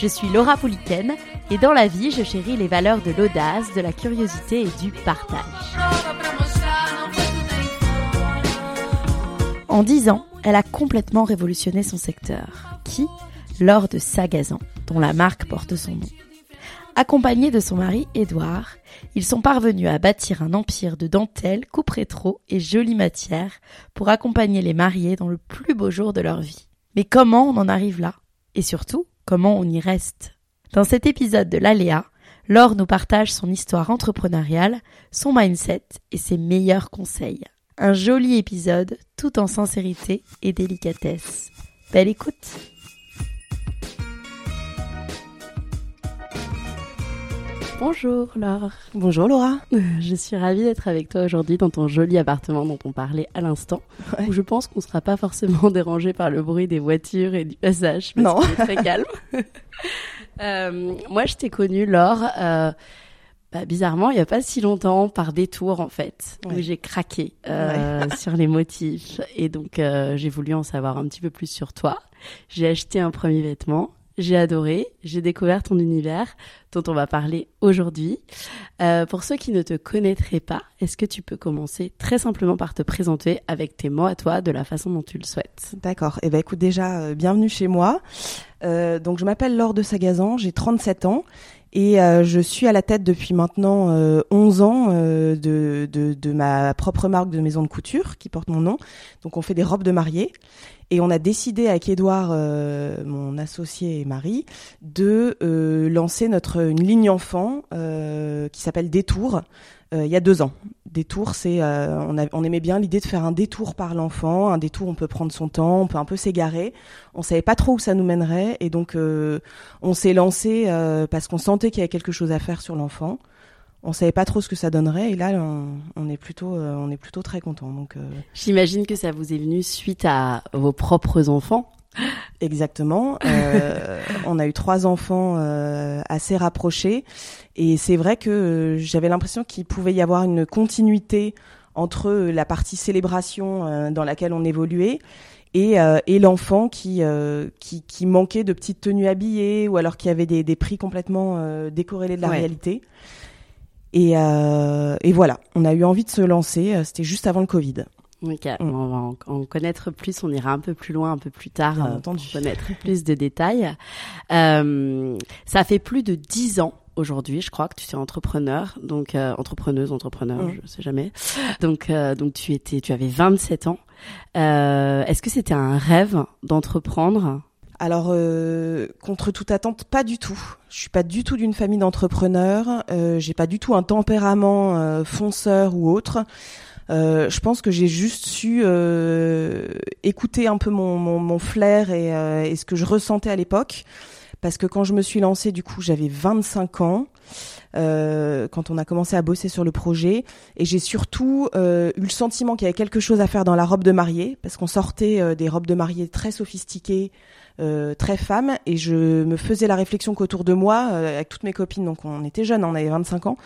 Je suis Laura Pouliken et dans la vie, je chéris les valeurs de l'audace, de la curiosité et du partage. En 10 ans, elle a complètement révolutionné son secteur. Qui? Laure de Sagazan, dont la marque porte son nom. Accompagnée de son mari Édouard, ils sont parvenus à bâtir un empire de dentelles, coupe rétro et jolies matières pour accompagner les mariés dans le plus beau jour de leur vie. Mais comment on en arrive là? Et surtout, comment on y reste Dans cet épisode de l'Aléa, Laure nous partage son histoire entrepreneuriale, son mindset et ses meilleurs conseils. Un joli épisode tout en sincérité et délicatesse. Belle écoute Bonjour Laure. Bonjour Laura. Je suis ravie d'être avec toi aujourd'hui dans ton joli appartement dont on parlait à l'instant. Ouais. Où je pense qu'on ne sera pas forcément dérangé par le bruit des voitures et du passage. Parce Non. est très calme. Euh, moi, je t'ai connue, Laure, euh, bah, bizarrement, il n'y a pas si longtemps, par détour en fait, où j'ai craqué euh, sur les motifs. Et donc, euh, j'ai voulu en savoir un petit peu plus sur toi. J'ai acheté un premier vêtement. J'ai adoré, j'ai découvert ton univers dont on va parler aujourd'hui. Euh, pour ceux qui ne te connaîtraient pas, est-ce que tu peux commencer très simplement par te présenter avec tes mots à toi de la façon dont tu le souhaites? D'accord. Eh ben écoute déjà, euh, bienvenue chez moi. Euh, donc je m'appelle Laure de Sagazan, j'ai 37 ans et euh, je suis à la tête depuis maintenant euh, 11 ans euh, de, ma propre marque de maison de couture qui porte mon nom. Donc on fait des robes de mariée et on a décidé avec Édouard, euh, mon associé et mari, de lancer notre une ligne enfant qui s'appelle Détour. Euh, il y a deux ans. Détour, c'est euh, on, on aimait bien l'idée de faire un détour par l'enfant. Un détour, on peut prendre son temps, on peut un peu s'égarer. On savait pas trop où ça nous mènerait, et donc euh, on s'est lancé parce qu'on sentait qu'il y avait quelque chose à faire sur l'enfant. On savait pas trop ce que ça donnerait, et là on, on est plutôt euh, on est plutôt très content. Donc euh, J'imagine que ça vous est venu suite à vos propres enfants. Exactement. Euh, on a eu trois enfants euh, assez rapprochés et c'est vrai que euh, j'avais l'impression qu'il pouvait y avoir une continuité entre euh, la partie célébration euh, dans laquelle on évoluait et, euh, et l'enfant qui, euh, qui qui manquait de petites tenues habillées ou alors qui avait des, des prix complètement euh, décorrélés de la Ouais. réalité. Et, euh, et voilà, on a eu envie de se lancer. euh, C'était juste avant le Covid. Ok, Mm. on va en, en connaître plus, on ira un peu plus loin, un peu plus tard, Bien euh, pour connaître plus de détails. Euh, ça fait plus de dix ans aujourd'hui, je crois que tu es entrepreneur, donc euh, entrepreneuse, entrepreneur, Mm. je sais jamais. Donc, euh, donc tu étais, tu avais 27 ans. Euh, Est-ce que c'était un rêve d'entreprendre? Alors, euh, contre toute attente, pas du tout. Je suis pas du tout d'une famille d'entrepreneurs. Euh, j'ai pas du tout un tempérament euh, fonceur ou autre. Euh, je pense que j'ai juste su euh, écouter un peu mon, mon, mon flair et, euh, et ce que je ressentais à l'époque. Parce que quand je me suis lancée, du coup, j'avais 25 ans. quand on a commencé à bosser sur le projet. Et j'ai surtout eu le sentiment qu'il y avait quelque chose à faire dans la robe de mariée, parce qu'on sortait des robes de mariée très sophistiquées, euh, très femmes, et je me faisais la réflexion qu'autour de moi, euh, avec toutes mes copines, donc on était jeunes, on avait 25 ans,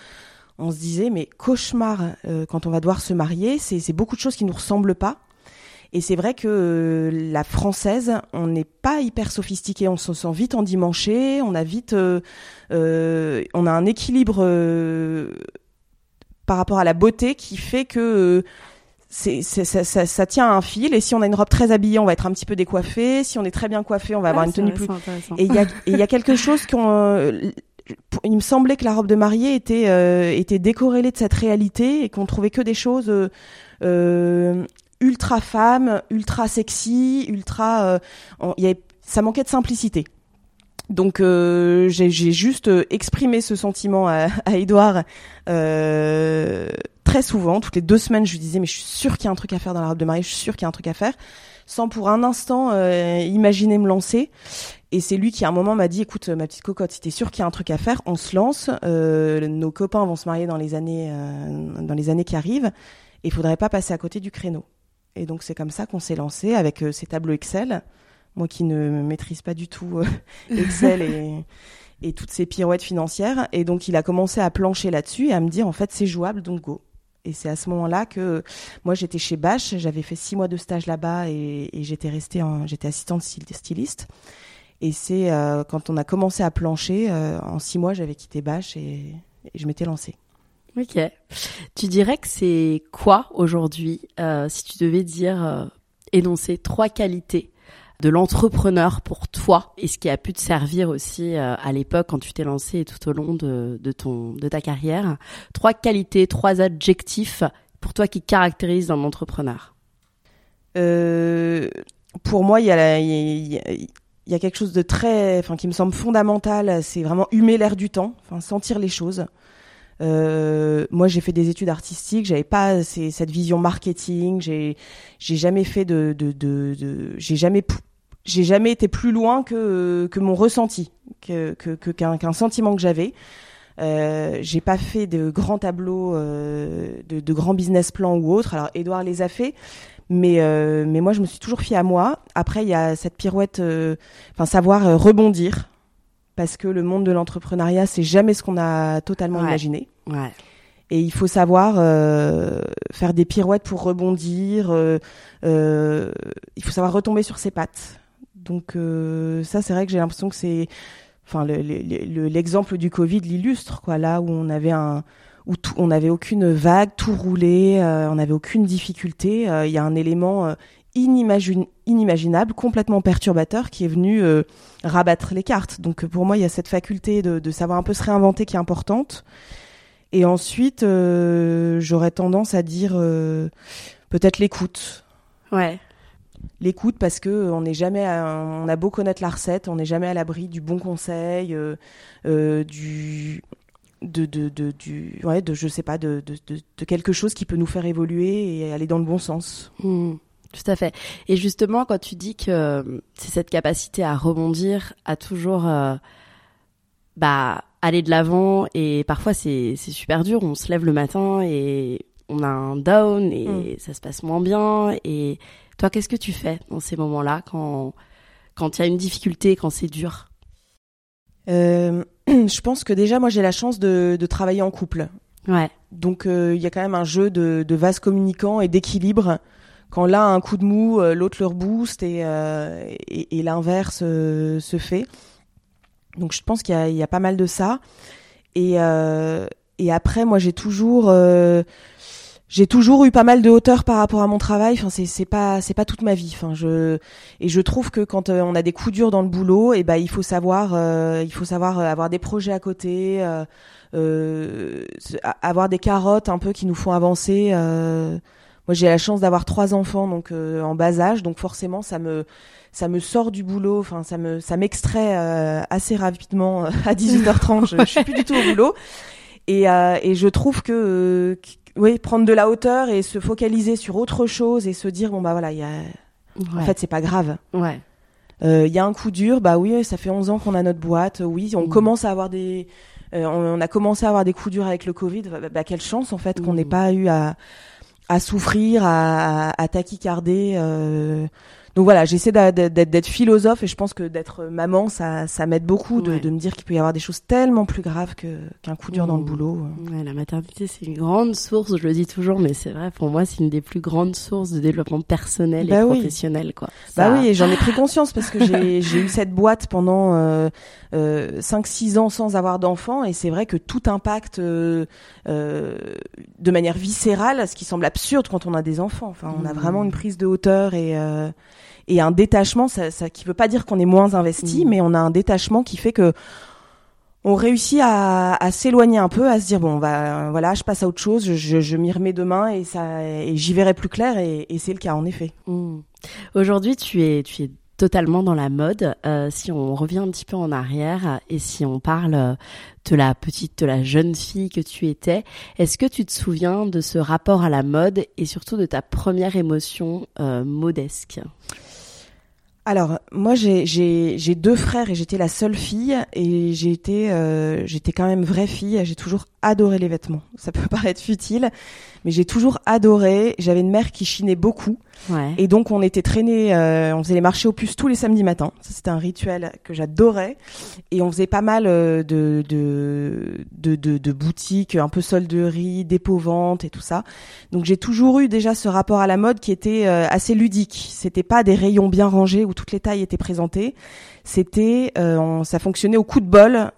on se disait, mais cauchemar, euh, quand on va devoir se marier, c'est beaucoup de choses qui nous ressemblent pas. Et c'est vrai que euh, la française, on n'est pas hyper sophistiqué, on se sent vite endimanché, on a vite, euh, euh, on a un équilibre par rapport à la beauté qui fait que c'est, c'est- ça, ça, ça tient à un fil. Et si on a une robe très habillée, on va être un petit peu décoiffé. Si on est très bien coiffé, on va avoir Ah, une tenue plus. Et il y a, il y a quelque chose qu'on. euh, il me semblait que la robe de mariée était euh, était décorrélée de cette réalité et qu'on trouvait que des choses euh, euh, ultra femmes, ultra sexy, ultra. euh, on- il y avait- ça manquait de simplicité. Donc euh, j'ai j'ai juste exprimé ce sentiment à, à Edouard euh, très souvent, toutes les deux semaines, je lui disais mais je suis sûre qu'il y a un truc à faire dans la robe de mariée, je suis sûre qu'il y a un truc à faire, sans pour un instant euh, imaginer me lancer. Et c'est lui qui à un moment m'a dit écoute ma petite cocotte, si t'es sûre qu'il y a un truc à faire, on se lance. Euh, nos copains vont se marier dans les années euh, dans les années qui arrivent, et il faudrait pas passer à côté du créneau. Et donc c'est comme ça qu'on s'est lancé avec ces tableaux Excel. Moi qui ne maîtrise pas du tout Excel et toutes ces pirouettes financières. Et donc il a commencé à plancher là-dessus et à me dire en fait c'est jouable donc go. Et c'est à ce moment-là que moi j'étais chez Bache, j'avais fait six mois de stage là-bas et, j'étais restée, j'étais assistante styl- styliste. Et c'est euh, quand on a commencé à plancher, euh, en six mois j'avais quitté Bache et, je m'étais lancée. Ok. Tu dirais que c'est quoi aujourd'hui, euh, si tu devais dire, énoncer trois qualités de l'entrepreneur pour toi et ce qui a pu te servir aussi euh, à l'époque quand tu t'es lancé et tout au long de, ton, de ta carrière. Trois qualités, trois adjectifs pour toi qui caractérisent un entrepreneur. Euh, pour moi, il y a, y a quelque chose de très, enfin, qui me semble fondamental. C'est vraiment humer l'air du temps, enfin, sentir les choses. Euh, moi, j'ai fait des études artistiques. J'avais pas ces- cette vision marketing. J'ai, j'ai jamais fait de, de, de, de- j'ai jamais, j'ai jamais été plus loin que que mon ressenti, que que que- qu'un qu'un sentiment que j'avais. Euh, j'ai pas fait de grands tableaux, euh, de, de grands business plans ou autres. Alors, Edouard les a fait, mais euh, mais moi je me suis toujours fiée à moi. Après il y a cette pirouette, euh, enfin savoir euh, rebondir parce que le monde de l'entrepreneuriat c'est jamais ce qu'on a totalement Ouais. imaginé. Et il faut savoir euh, faire des pirouettes pour rebondir. euh, euh, il faut savoir retomber sur ses pattes. Donc ça, c'est vrai que j'ai l'impression que c'est, enfin, le- le- le- l'exemple du Covid l'illustre, quoi. Là où on avait un, où on n'avait aucune vague, tout roulait, on n'avait aucune difficulté. Il y a un élément inimaginable, complètement perturbateur, qui est venu rabattre les cartes. Donc pour moi, il y a cette faculté de savoir un peu se réinventer qui est importante. Et ensuite, euh, j'aurais tendance à dire euh, peut-être l'écoute. Ouais. L'écoute parce que euh, on n'est jamais, à- on a beau connaître la recette, on n'est jamais à l'abri du bon conseil, euh, du, de, de, de, du, ouais, de, je sais pas, de, de, de, quelque chose qui peut nous faire évoluer et aller dans le bon sens. Hmm, tout à fait. Et justement, quand tu dis que c'est cette capacité à rebondir, à toujours bah, aller de l'avant, et parfois c'est super dur, on se lève le matin et on a un down et ça se passe moins bien. Et toi, qu'est-ce que tu fais dans ces moments-là quand quand il y a une difficulté, quand c'est dur? Euh, je pense que déjà, moi, j'ai la chance de, de travailler en couple. Ouais. Donc euh, il y a quand même un jeu de, de vase communicant et d'équilibre. Quand l'un a un coup de mou, euh, l'autre le rebooste et, euh, et, et l'inverse se fait. Donc je pense qu'il y y a pas mal de ça. Et, euh, et après, moi j'ai toujours, euh, toujours eu pas mal de hauteur par rapport à mon travail. Enfin c'est pas pas toute ma vie. Enfin je et je trouve que quand euh, on a des coups durs dans le boulot, et ben il faut savoir euh, il faut savoir euh, avoir des projets à côté. euh, avoir des carottes un peu qui nous font avancer. Moi, j'ai la chance d'avoir trois enfants donc en bas âge, donc forcément, ça me ça me sort du boulot. Enfin, ça me ça m'extrait euh, assez rapidement euh, à 18h30. je, je suis plus du tout au boulot. Et euh, et je trouve que euh, qu- oui, prendre de la hauteur et se focaliser sur autre chose et se dire bon bah voilà, il y a en fait c'est pas grave. ouais. Euh, Il y a un coup dur, bah oui, ça fait 11 ans qu'on a notre boîte, oui, on Mm. commence à avoir des, euh, on, on a commencé à avoir des coups durs avec le Covid. Bah, bah, quelle chance en fait qu'on Mm. n'ait pas eu à, à souffrir, à, à, à taquicarder euh, donc voilà, j'essaie d'être philosophe et je pense que d'être maman, ça, ça m'aide beaucoup de, de, me dire qu'il peut y avoir des choses tellement plus graves qu'un coup dur dans le mmh. boulot. Ouais, la maternité, c'est une grande source, je le dis toujours, mais c'est vrai, pour moi, c'est une des plus grandes sources de développement personnel et bah professionnel. Quoi. Bah oui, et j'en ai pris conscience parce que j'ai eu cette boîte pendant euh, euh, 5-6 ans sans avoir d'enfant et c'est vrai que tout impacte euh, euh, de manière viscérale, ce qui semble absurde quand on a des enfants. Enfin, on a mmh. vraiment une prise de hauteur et euh, et un détachement, ça, ça qui veut pas dire qu'on est moins investi, mmh. mais on a un détachement qui fait que on réussit à, à s'éloigner un peu, à se dire bon bah voilà, je passe à autre chose, je, je, m'y remets demain et ça et j'y verrai plus clair et, et c'est le cas en effet. Mmh. Aujourd'hui, tu es tu es totalement dans la mode. Euh, si on revient un petit peu en arrière et si on parle de la petite, de la jeune fille que tu étais, est-ce que tu te souviens de ce rapport à la mode et surtout de ta première émotion euh, modesque? Alors moi j'ai deux frères et j'étais la seule fille et j'ai été euh, j'étais quand même vraie fille. J'ai toujours adoré les vêtements. Ça peut paraître futile, mais j'ai toujours adoré. J'avais une mère qui chinait beaucoup. Et donc on était traînés, euh, on faisait les marchés aux puces tous les samedis matins. Ça c'était un rituel que j'adorais. Et on faisait pas mal euh, de de, de, de, de boutiques, un peu solderie, dépôt-vente et tout ça. Donc j'ai toujours eu déjà ce rapport à la mode qui était euh, assez ludique. C'était pas des rayons bien rangés où toutes les tailles étaient présentées. C'était, ça fonctionnait au coup de bol.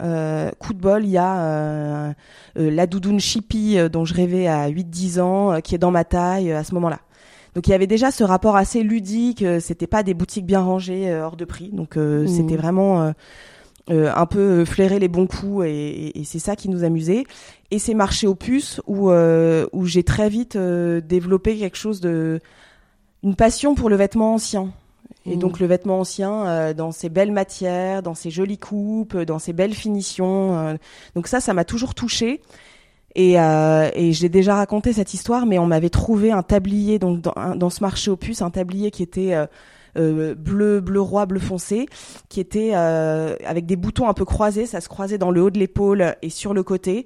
coup de bol, il y a la doudoune chippy dont je rêvais à 8-10 ans, qui est dans ma taille à ce moment-là. Donc il y avait déjà ce rapport assez ludique. Euh, c'était pas des boutiques bien rangées euh, hors de prix. Donc euh, mmh. c'était vraiment un peu flairer les bons coups et, c'est ça qui nous amusait. Et c'est marché aux puces où où j'ai très vite développé quelque chose de une passion pour le vêtement ancien. Et mmh. donc le vêtement ancien dans ses belles matières, dans ses jolies coupes, dans ses belles finitions. donc ça, ça m'a toujours touchée. Et, euh, et j'ai déjà raconté cette histoire, mais on m'avait trouvé un tablier donc dans, dans, ce marché aux puces, un tablier qui était euh, euh, bleu, bleu roi, bleu foncé, qui était euh, avec des boutons un peu croisés, ça se croisait dans le haut de l'épaule et sur le côté,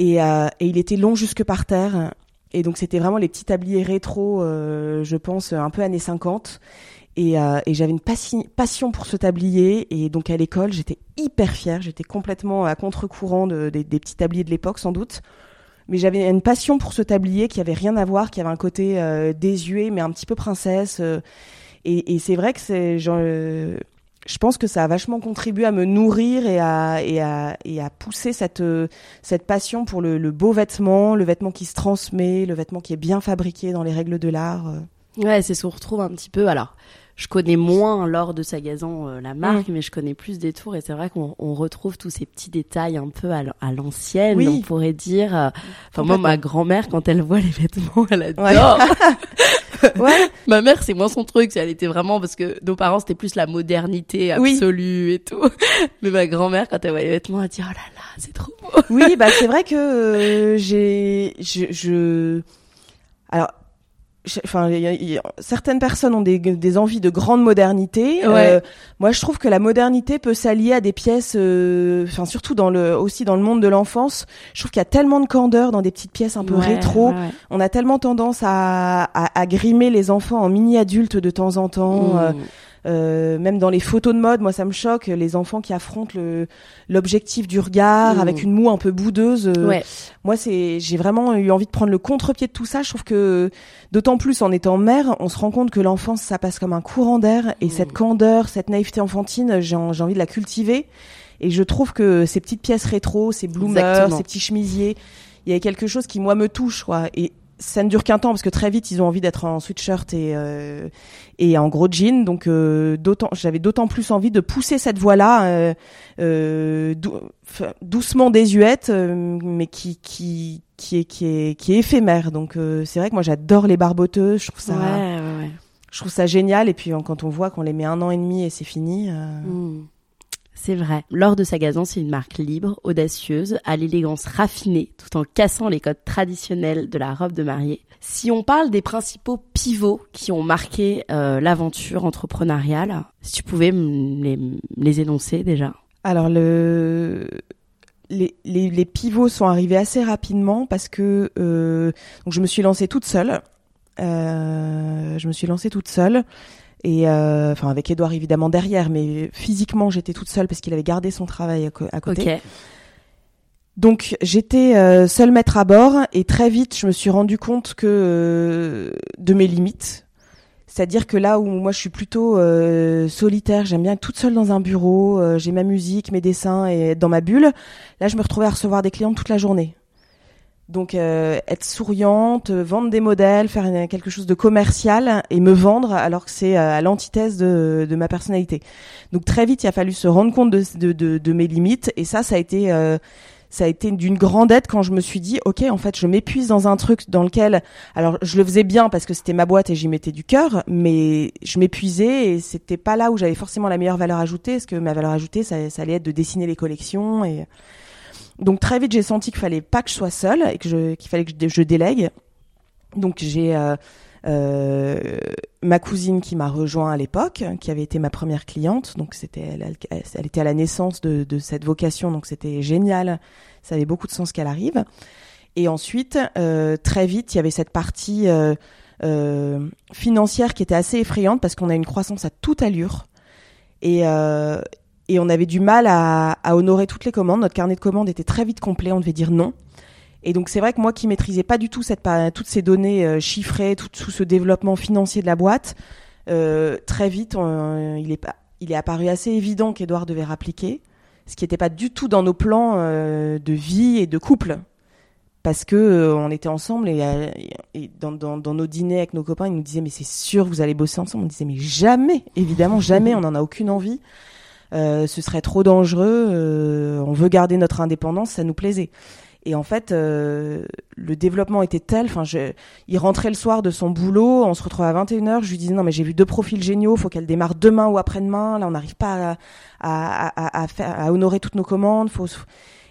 et, euh, et il était long jusque par terre. Et donc c'était vraiment les petits tabliers rétro, euh, je pense, un peu années 50. Et, euh, et j'avais une passion pour ce tablier. Et donc à l'école, j'étais hyper fière. J'étais complètement à contre-courant de, des petits tabliers de l'époque, sans doute. Mais j'avais une passion pour ce tablier qui avait rien à voir, qui avait un côté euh, désuet, mais un petit peu princesse. Euh. et, c'est vrai que c'est euh, je pense que ça a vachement contribué à me nourrir et à, pousser cette, cette passion pour le, le, beau vêtement, le vêtement qui se transmet, le vêtement qui est bien fabriqué dans les règles de l'art. Ouais, c'est ce qu'on retrouve un petit peu. Alors, je connais moins lors de Sagazan euh, la marque, mm. mais je connais plus des tours et c'est vrai qu'on retrouve tous ces petits détails un peu à l'ancienne, on pourrait dire. Euh, enfin moi, ma grand-mère, quand elle voit les vêtements, elle adore. Ouais. ma mère, c'est moins son truc. Elle était vraiment parce que nos parents c'était plus la modernité absolue et tout. Mais ma grand-mère, quand elle voit les vêtements, elle dit oh là là, c'est trop beau. Oui, bah c'est vrai que euh, j'ai je, je alors enfin, certaines personnes ont des, des, envies de grande modernité. Euh, moi, je trouve que la modernité peut s'allier à des pièces, euh, enfin surtout dans le aussi dans le monde de l'enfance. Je trouve qu'il y a tellement de candeur dans des petites pièces un peu rétro. On a tellement tendance à, à, à, grimer les enfants en mini adultes de temps en temps. Mmh. Euh, euh, même dans les photos de mode, moi ça me choque les enfants qui affrontent l'objectif du regard avec une moue un peu boudeuse. Euh, moi c'est j'ai vraiment eu envie de prendre le contre-pied de tout ça. Je trouve que d'autant plus en étant mère, on se rend compte que l'enfance ça passe comme un courant d'air et cette candeur, cette naïveté enfantine, j'ai envie de la cultiver. Et je trouve que ces petites pièces rétro, ces bloomers, ces petits chemisiers, il y a quelque chose qui moi me touche quoi. Et ça ne dure qu'un temps parce que très vite ils ont envie d'être en sweatshirt et euh, et en gros jean donc euh, d'autant j'avais d'autant plus envie de pousser cette voie là euh, euh doucement désuète mais qui qui qui est qui est qui est éphémère. Donc c'est vrai que moi j'adore les barboteuses. Je trouve ça ouais, ouais, je trouve ça génial. Et puis quand on voit qu'on les met un an et demi et c'est fini mmh. C'est vrai. Lors de Sagazan, c'est une marque libre, audacieuse, à l'élégance raffinée, tout en cassant les codes traditionnels de la robe de mariée. Si on parle des principaux pivots qui ont marqué euh, l'aventure entrepreneuriale, si tu pouvais les, les énoncer déjà. Alors le les, pivots sont arrivés assez rapidement parce que euh, je me suis lancée toute seule. Euh, je me suis lancée toute seule. Et enfin avec Edouard évidemment derrière, mais physiquement j'étais toute seule parce qu'il avait gardé son travail à, côté. Donc j'étais seule maître à bord et très vite je me suis rendu compte que de mes limites c'est-à-dire que là où moi je suis plutôt euh, solitaire, j'aime bien être toute seule dans un bureau, euh, j'ai ma musique, mes dessins et être dans ma bulle. Là, je me retrouvais à recevoir des clients toute la journée. Donc euh, être souriante, vendre des modèles, faire quelque chose de commercial et me vendre alors que c'est à l'antithèse de, de, ma personnalité. Donc très vite, il a fallu se rendre compte de, de, de mes limites et ça, ça a été ça a été d'une grande aide quand je me suis dit ok en fait je m'épuise dans un truc dans lequel alors je le faisais bien parce que c'était ma boîte et j'y mettais du cœur mais je m'épuisais et c'était pas là où j'avais forcément la meilleure valeur ajoutée parce que ma valeur ajoutée ça, ça allait être de dessiner les collections et donc très vite j'ai senti qu'il fallait pas que je sois seule et que qu'il fallait que je, délègue. Donc j'ai euh, euh, ma cousine qui m'a rejoint à l'époque, qui avait été ma première cliente, donc c'était elle, elle, était à la naissance de, cette vocation, donc c'était génial, ça avait beaucoup de sens qu'elle arrive. Et ensuite, euh, très vite, il y avait cette partie financière qui était assez effrayante parce qu'on a une croissance à toute allure. Et et on avait du mal à, à honorer toutes les commandes. Notre carnet de commandes était très vite complet, on devait dire non. Et donc c'est vrai que moi qui maîtrisais pas du tout cette, toutes ces données euh, chiffrées, tout, tout, ce développement financier de la boîte, euh, très vite il, est, il est apparu assez évident qu'Edouard devait rappliquer, ce qui n'était pas du tout dans nos plans euh, de vie et de couple. Parce que euh, on était ensemble et, et dans, dans, dans, nos dîners avec nos copains, ils nous disaient mais c'est sûr vous allez bosser ensemble. On disait mais jamais, évidemment jamais, on n'en a aucune envie. Ce serait trop dangereux. on veut garder notre indépendance, ça nous plaisait. Et en fait, euh, le développement était tel. Enfin, il rentrait le soir de son boulot, on se retrouvait à 21h. Je lui disais non, mais j'ai vu deux profils géniaux, faut qu'elle démarre demain ou après-demain. Là, on n'arrive pas à, à, faire, à honorer toutes nos commandes. Faut,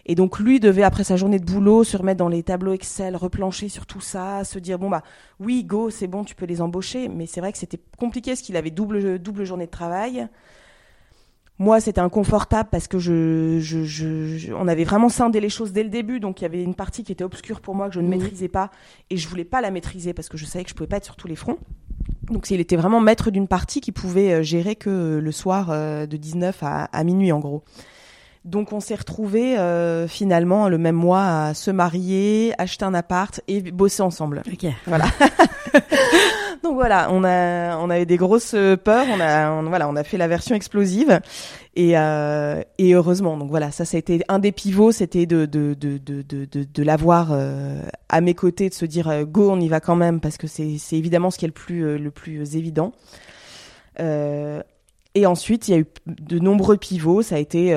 et donc lui devait après sa journée de boulot se remettre dans les tableaux Excel, replancher sur tout ça, se dire bon bah oui go c'est bon tu peux les embaucher, mais c'est vrai que c'était compliqué parce qu'il avait double double journée de travail. Moi, c'était inconfortable parce que je, je, je, on avait vraiment scindé les choses dès le début, donc il y avait une partie qui était obscure pour moi que je ne maîtrisais pas et je voulais pas la maîtriser parce que je savais que je pouvais pas être sur tous les fronts. Donc il était vraiment maître d'une partie qui pouvait euh, gérer que le soir euh, de 19 à, à minuit en gros. Donc on s'est retrouvés euh, finalement le même mois à se marier, acheter un appart et bosser ensemble. Ok. Voilà. Donc voilà, on a on avait des grosses peurs, on a fait la version explosive et euh, et heureusement. Donc voilà, ça ça a été un des pivots, c'était de l'avoir euh, à mes côtés, de se dire euh, go, on y va quand même parce que c'est évidemment ce qui est le plus évident. Et ensuite, il y a eu de nombreux pivots. Ça a été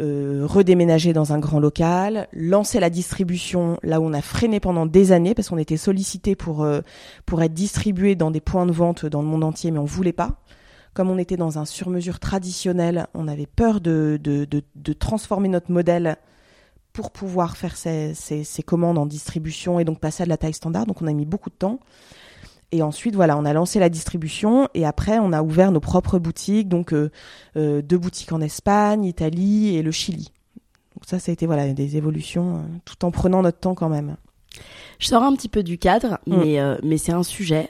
euh, redéménager dans un grand local, lancer la distribution là où on a freiné pendant des années parce qu'on était sollicité pour euh, pour être distribué dans des points de vente dans le monde entier, mais on voulait pas. Comme on était dans un sur-mesure traditionnel, on avait peur de, de, de, de, transformer notre modèle pour pouvoir faire ces, ces, ces commandes en distribution et donc passer à de la taille standard. Donc on a mis beaucoup de temps. Et ensuite, voilà, on a lancé la distribution et après, on a ouvert nos propres boutiques, donc euh, euh, deux boutiques en Espagne, Italie et le Chili. Donc ça, ça a été voilà des évolutions, euh, tout en prenant notre temps quand même. Je sors un petit peu du cadre, mm. mais mais c'est un sujet.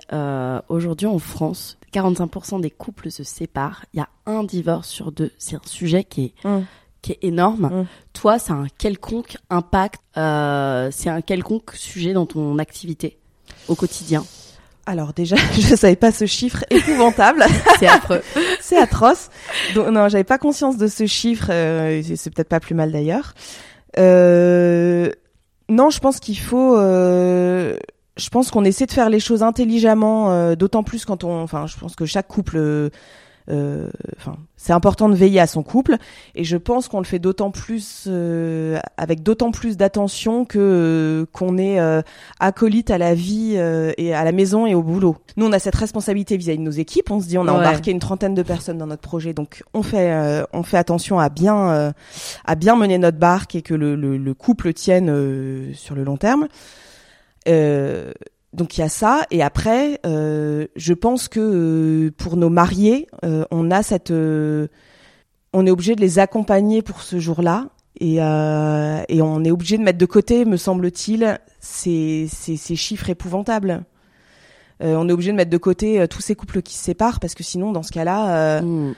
Aujourd'hui, en France, 45% des couples se séparent. Il y a un divorce sur deux. C'est un sujet qui est mm. qui est énorme. Mm. Toi, ça a un quelconque impact. c'est un quelconque sujet dans ton activité au quotidien? Alors déjà, je savais pas ce chiffre épouvantable. c'est affreux. c'est atroce. Donc non, j'avais pas conscience de ce chiffre. Euh, c'est peut-être pas plus mal d'ailleurs. Euh, non, je pense qu'il faut. Euh, je pense qu'on essaie de faire les choses intelligemment, d'autant plus quand on. Enfin, je pense que chaque couple euh, enfin, c'est important de veiller à son couple, et je pense qu'on le fait d'autant plus euh, avec d'autant plus d'attention que euh, qu'on est acolyte à la vie et à la maison et au boulot. Nous, on a cette responsabilité vis-à-vis de nos équipes. On se dit, on a embarqué une trentaine de personnes dans notre projet, donc on fait on fait attention à bien à bien mener notre barque et que le, le, le couple tienne sur le long terme. Euh, donc il y a ça et après euh, je pense que euh, pour nos mariés euh, on a cette on est obligé de les accompagner pour ce jour-là et, et on est obligé de mettre de côté me semble-t-il ces, ces, ces chiffres épouvantables on est obligé de mettre de côté tous ces couples qui se séparent parce que sinon, dans ce cas-là, Mm.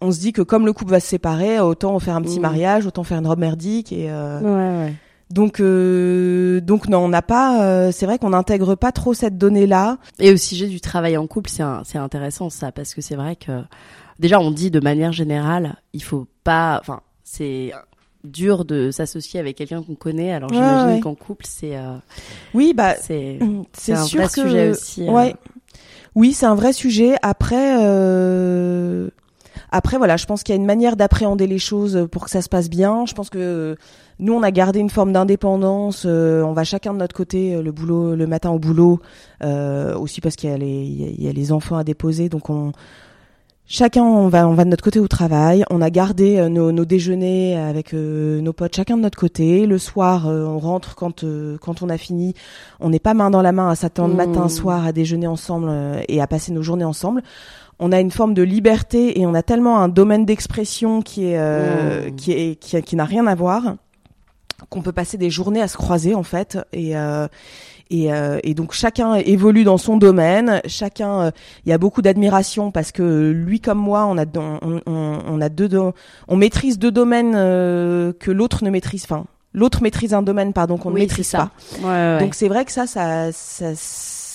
on se dit que comme le couple va se séparer, autant faire un petit Mm. mariage, autant faire une robe merdique et euh, Ouais, ouais. Donc euh, donc non, on n'a pas. euh, c'est vrai qu'on n'intègre pas trop cette donnée-là. Et au sujet du travail en couple, c'est intéressant ça, parce que c'est vrai que déjà on dit de manière générale, il faut pas, enfin c'est dur de s'associer avec quelqu'un qu'on connaît. Alors j'imagine ouais. qu'en couple, c'est euh, Oui, bah c'est c'est un sûr vrai que sujet aussi. euh. ouais. Oui, c'est un vrai sujet. Après, euh, après voilà, je pense qu'il y a une manière d'appréhender les choses pour que ça se passe bien. Je pense que euh, nous, on a gardé une forme d'indépendance. euh, on va chacun de notre côté euh, le boulot, le matin au boulot, euh, aussi parce qu'il y a les, il y a- les enfants à déposer, donc on Chacun, on va, on va de notre côté au travail. On a gardé euh, nos, nos déjeuners avec euh, nos potes, chacun de notre côté. Le soir, euh, on rentre quand euh, quand on a fini. On n'est pas main dans la main à s'attendre Mmh. matin, soir à déjeuner ensemble euh, et à passer nos journées ensemble. On a une forme de liberté et on a tellement un domaine d'expression qui est euh, Mmh. qui est qui, qui n'a rien à voir qu'on peut passer des journées à se croiser en fait et euh, et, euh, et donc chacun évolue dans son domaine, chacun, euh, il y a beaucoup d'admiration parce que lui comme moi, on a on, on, on a deux do- on maîtrise deux domaines euh, que l'autre ne maîtrise, enfin l'autre maîtrise un domaine pardon qu'on ne maîtrise pas. Ouais, ouais. Donc c'est vrai que ça, ça, ça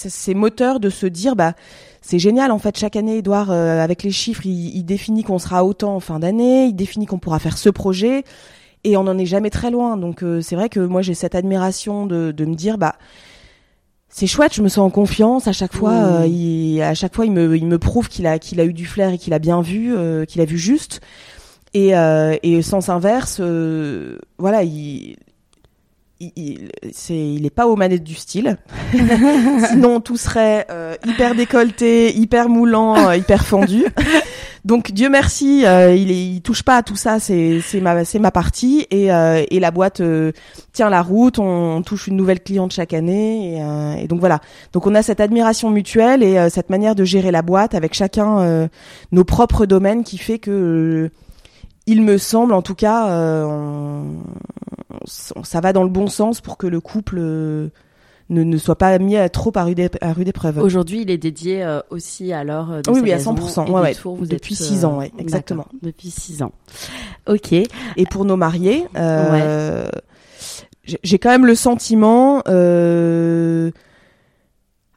c'est moteur de se dire bah c'est génial en fait chaque année Edouard euh, avec les chiffres il, il définit qu'on sera autant en fin d'année, il définit qu'on pourra faire ce projet et on n'en est jamais très loin. Donc euh, c'est vrai que moi j'ai cette admiration de, de me dire bah c'est chouette, je me sens en confiance à chaque fois. Mmh. euh, il, à chaque fois, il me, il me prouve qu'il a, qu'il a eu du flair et qu'il a bien vu, qu'il a vu juste. Et, euh, et sens inverse, euh, voilà, il, il, c'est, il est pas aux manettes du style. Sinon, tout serait euh, hyper décolleté, hyper moulant, euh, hyper fendu. Donc Dieu merci, euh, il, est, il touche pas à tout ça, c'est c'est ma c'est ma partie et euh, et la boîte euh, tient la route, on, on touche une nouvelle cliente chaque année et, euh, et donc voilà. Donc on a cette admiration mutuelle et euh, cette manière de gérer la boîte avec chacun euh, nos propres domaines qui fait que euh, il me semble en tout cas euh, on- ça va dans le bon sens pour que le couple euh, ne, ne soit pas mis à trop à rude, à rude épreuve. Aujourd'hui, il est dédié euh, aussi à l'heure euh, de Oui, oui, à maison 100%, et ouais, vous Depuis êtes, six ans, ouais, exactement. Depuis six ans. Ok. Et pour nos mariés, euh, j'ai quand même le sentiment.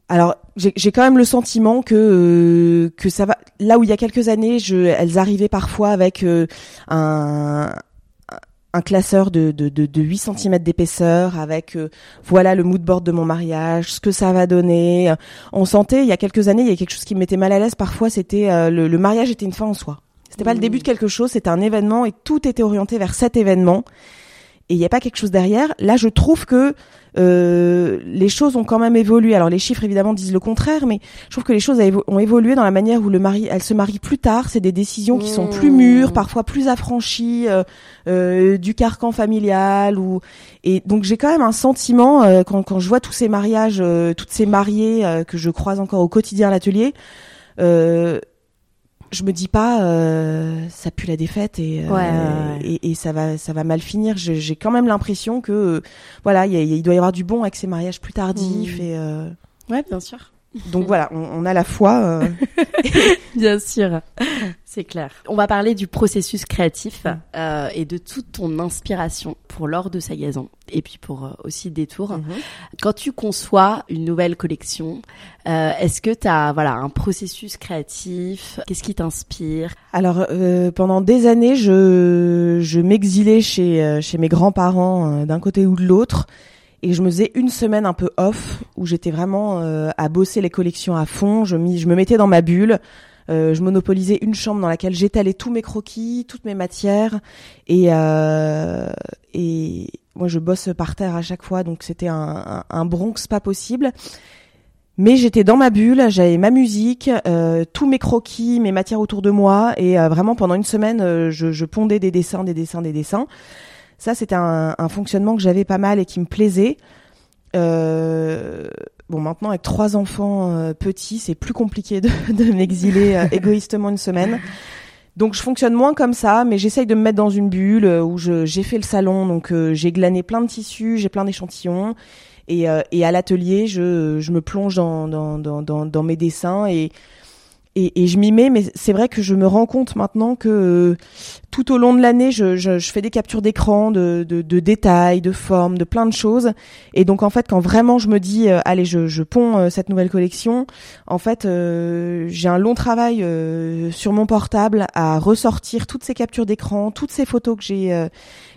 Alors, j'ai quand même le sentiment que euh, que ça va. Là où il y a quelques années, je, elles arrivaient parfois avec euh, un un classeur de, de, de, de 8 cm d'épaisseur avec euh, voilà le mood board de mon mariage, ce que ça va donner. On sentait il y a quelques années, il y a quelque chose qui me mettait mal à l'aise parfois, c'était euh, le, le mariage était une fin en soi. C'était pas le Mmh. début de quelque chose, c'était un événement et tout était orienté vers cet événement. Et il n'y a pas quelque chose derrière. Là, je trouve que euh, les choses ont quand même évolué. Alors les chiffres évidemment disent le contraire, mais je trouve que les choses ont évolué dans la manière où le mari, elle se marie plus tard. C'est des décisions qui sont plus Mmh. mûres, parfois plus affranchies euh, euh, du carcan familial. Ou et donc j'ai quand même un sentiment euh, quand, quand je vois tous ces mariages, euh, toutes ces mariées euh, que je croise encore au quotidien à l'atelier. Euh, je me dis pas euh, ça pue la défaite et, euh, Ouais, ouais, ouais. et et ça va ça va mal finir. J'ai quand même l'impression que euh, voilà il y a- il doit y avoir du bon avec ces mariages plus tardifs Mm. et euh, Ouais, bien sûr. Donc voilà on, on a la foi. euh, Bien sûr, c'est clair. On va parler du processus créatif euh, et de toute ton inspiration pour l'or de Sagazon et puis pour euh, aussi Détour. Mhm. Quand tu conçois une nouvelle collection, euh, est-ce que tu as voilà, un processus créatif? Qu'est-ce qui t'inspire? Alors euh, pendant des années je je m'exilais chez chez mes grands-parents euh, d'un côté ou de l'autre. Et je me faisais une semaine un peu off où j'étais vraiment euh, à bosser les collections à fond. Je, m'y- je me mettais dans ma bulle. Euh, je monopolisais une chambre dans laquelle j'étalais tous mes croquis, toutes mes matières. Et, euh, et moi, je bosse par terre à chaque fois, donc c'était un, un, un Bronx pas possible. Mais j'étais dans ma bulle, j'avais ma musique, euh, tous mes croquis, mes matières autour de moi, et euh, vraiment pendant une semaine, euh, je, je pondais des dessins, des dessins, des dessins. Ça, c'était un, un fonctionnement que j'avais pas mal et qui me plaisait. Euh, bon, maintenant avec trois enfants euh, petits, c'est plus compliqué de, de m'exiler euh, égoïstement une semaine. Donc je fonctionne moins comme ça, mais j'essaye de me mettre dans une bulle euh, où j'ai fait le salon, donc euh, j'ai glané plein de tissus, j'ai plein d'échantillons. Et, et à l'atelier, je, je me plonge dans, dans, dans, dans mes dessins et et, je m'y mets, mais c'est vrai que je me rends compte maintenant que euh, tout au long de l'année, je, je, fais des captures d'écran, de, de, de, détails, de formes, de plein de choses. Et donc en fait, quand vraiment je me dis, euh, allez, je, je ponds euh, cette nouvelle collection, en fait, j'ai un long travail sur mon portable à ressortir toutes ces captures d'écran, toutes ces photos que j'ai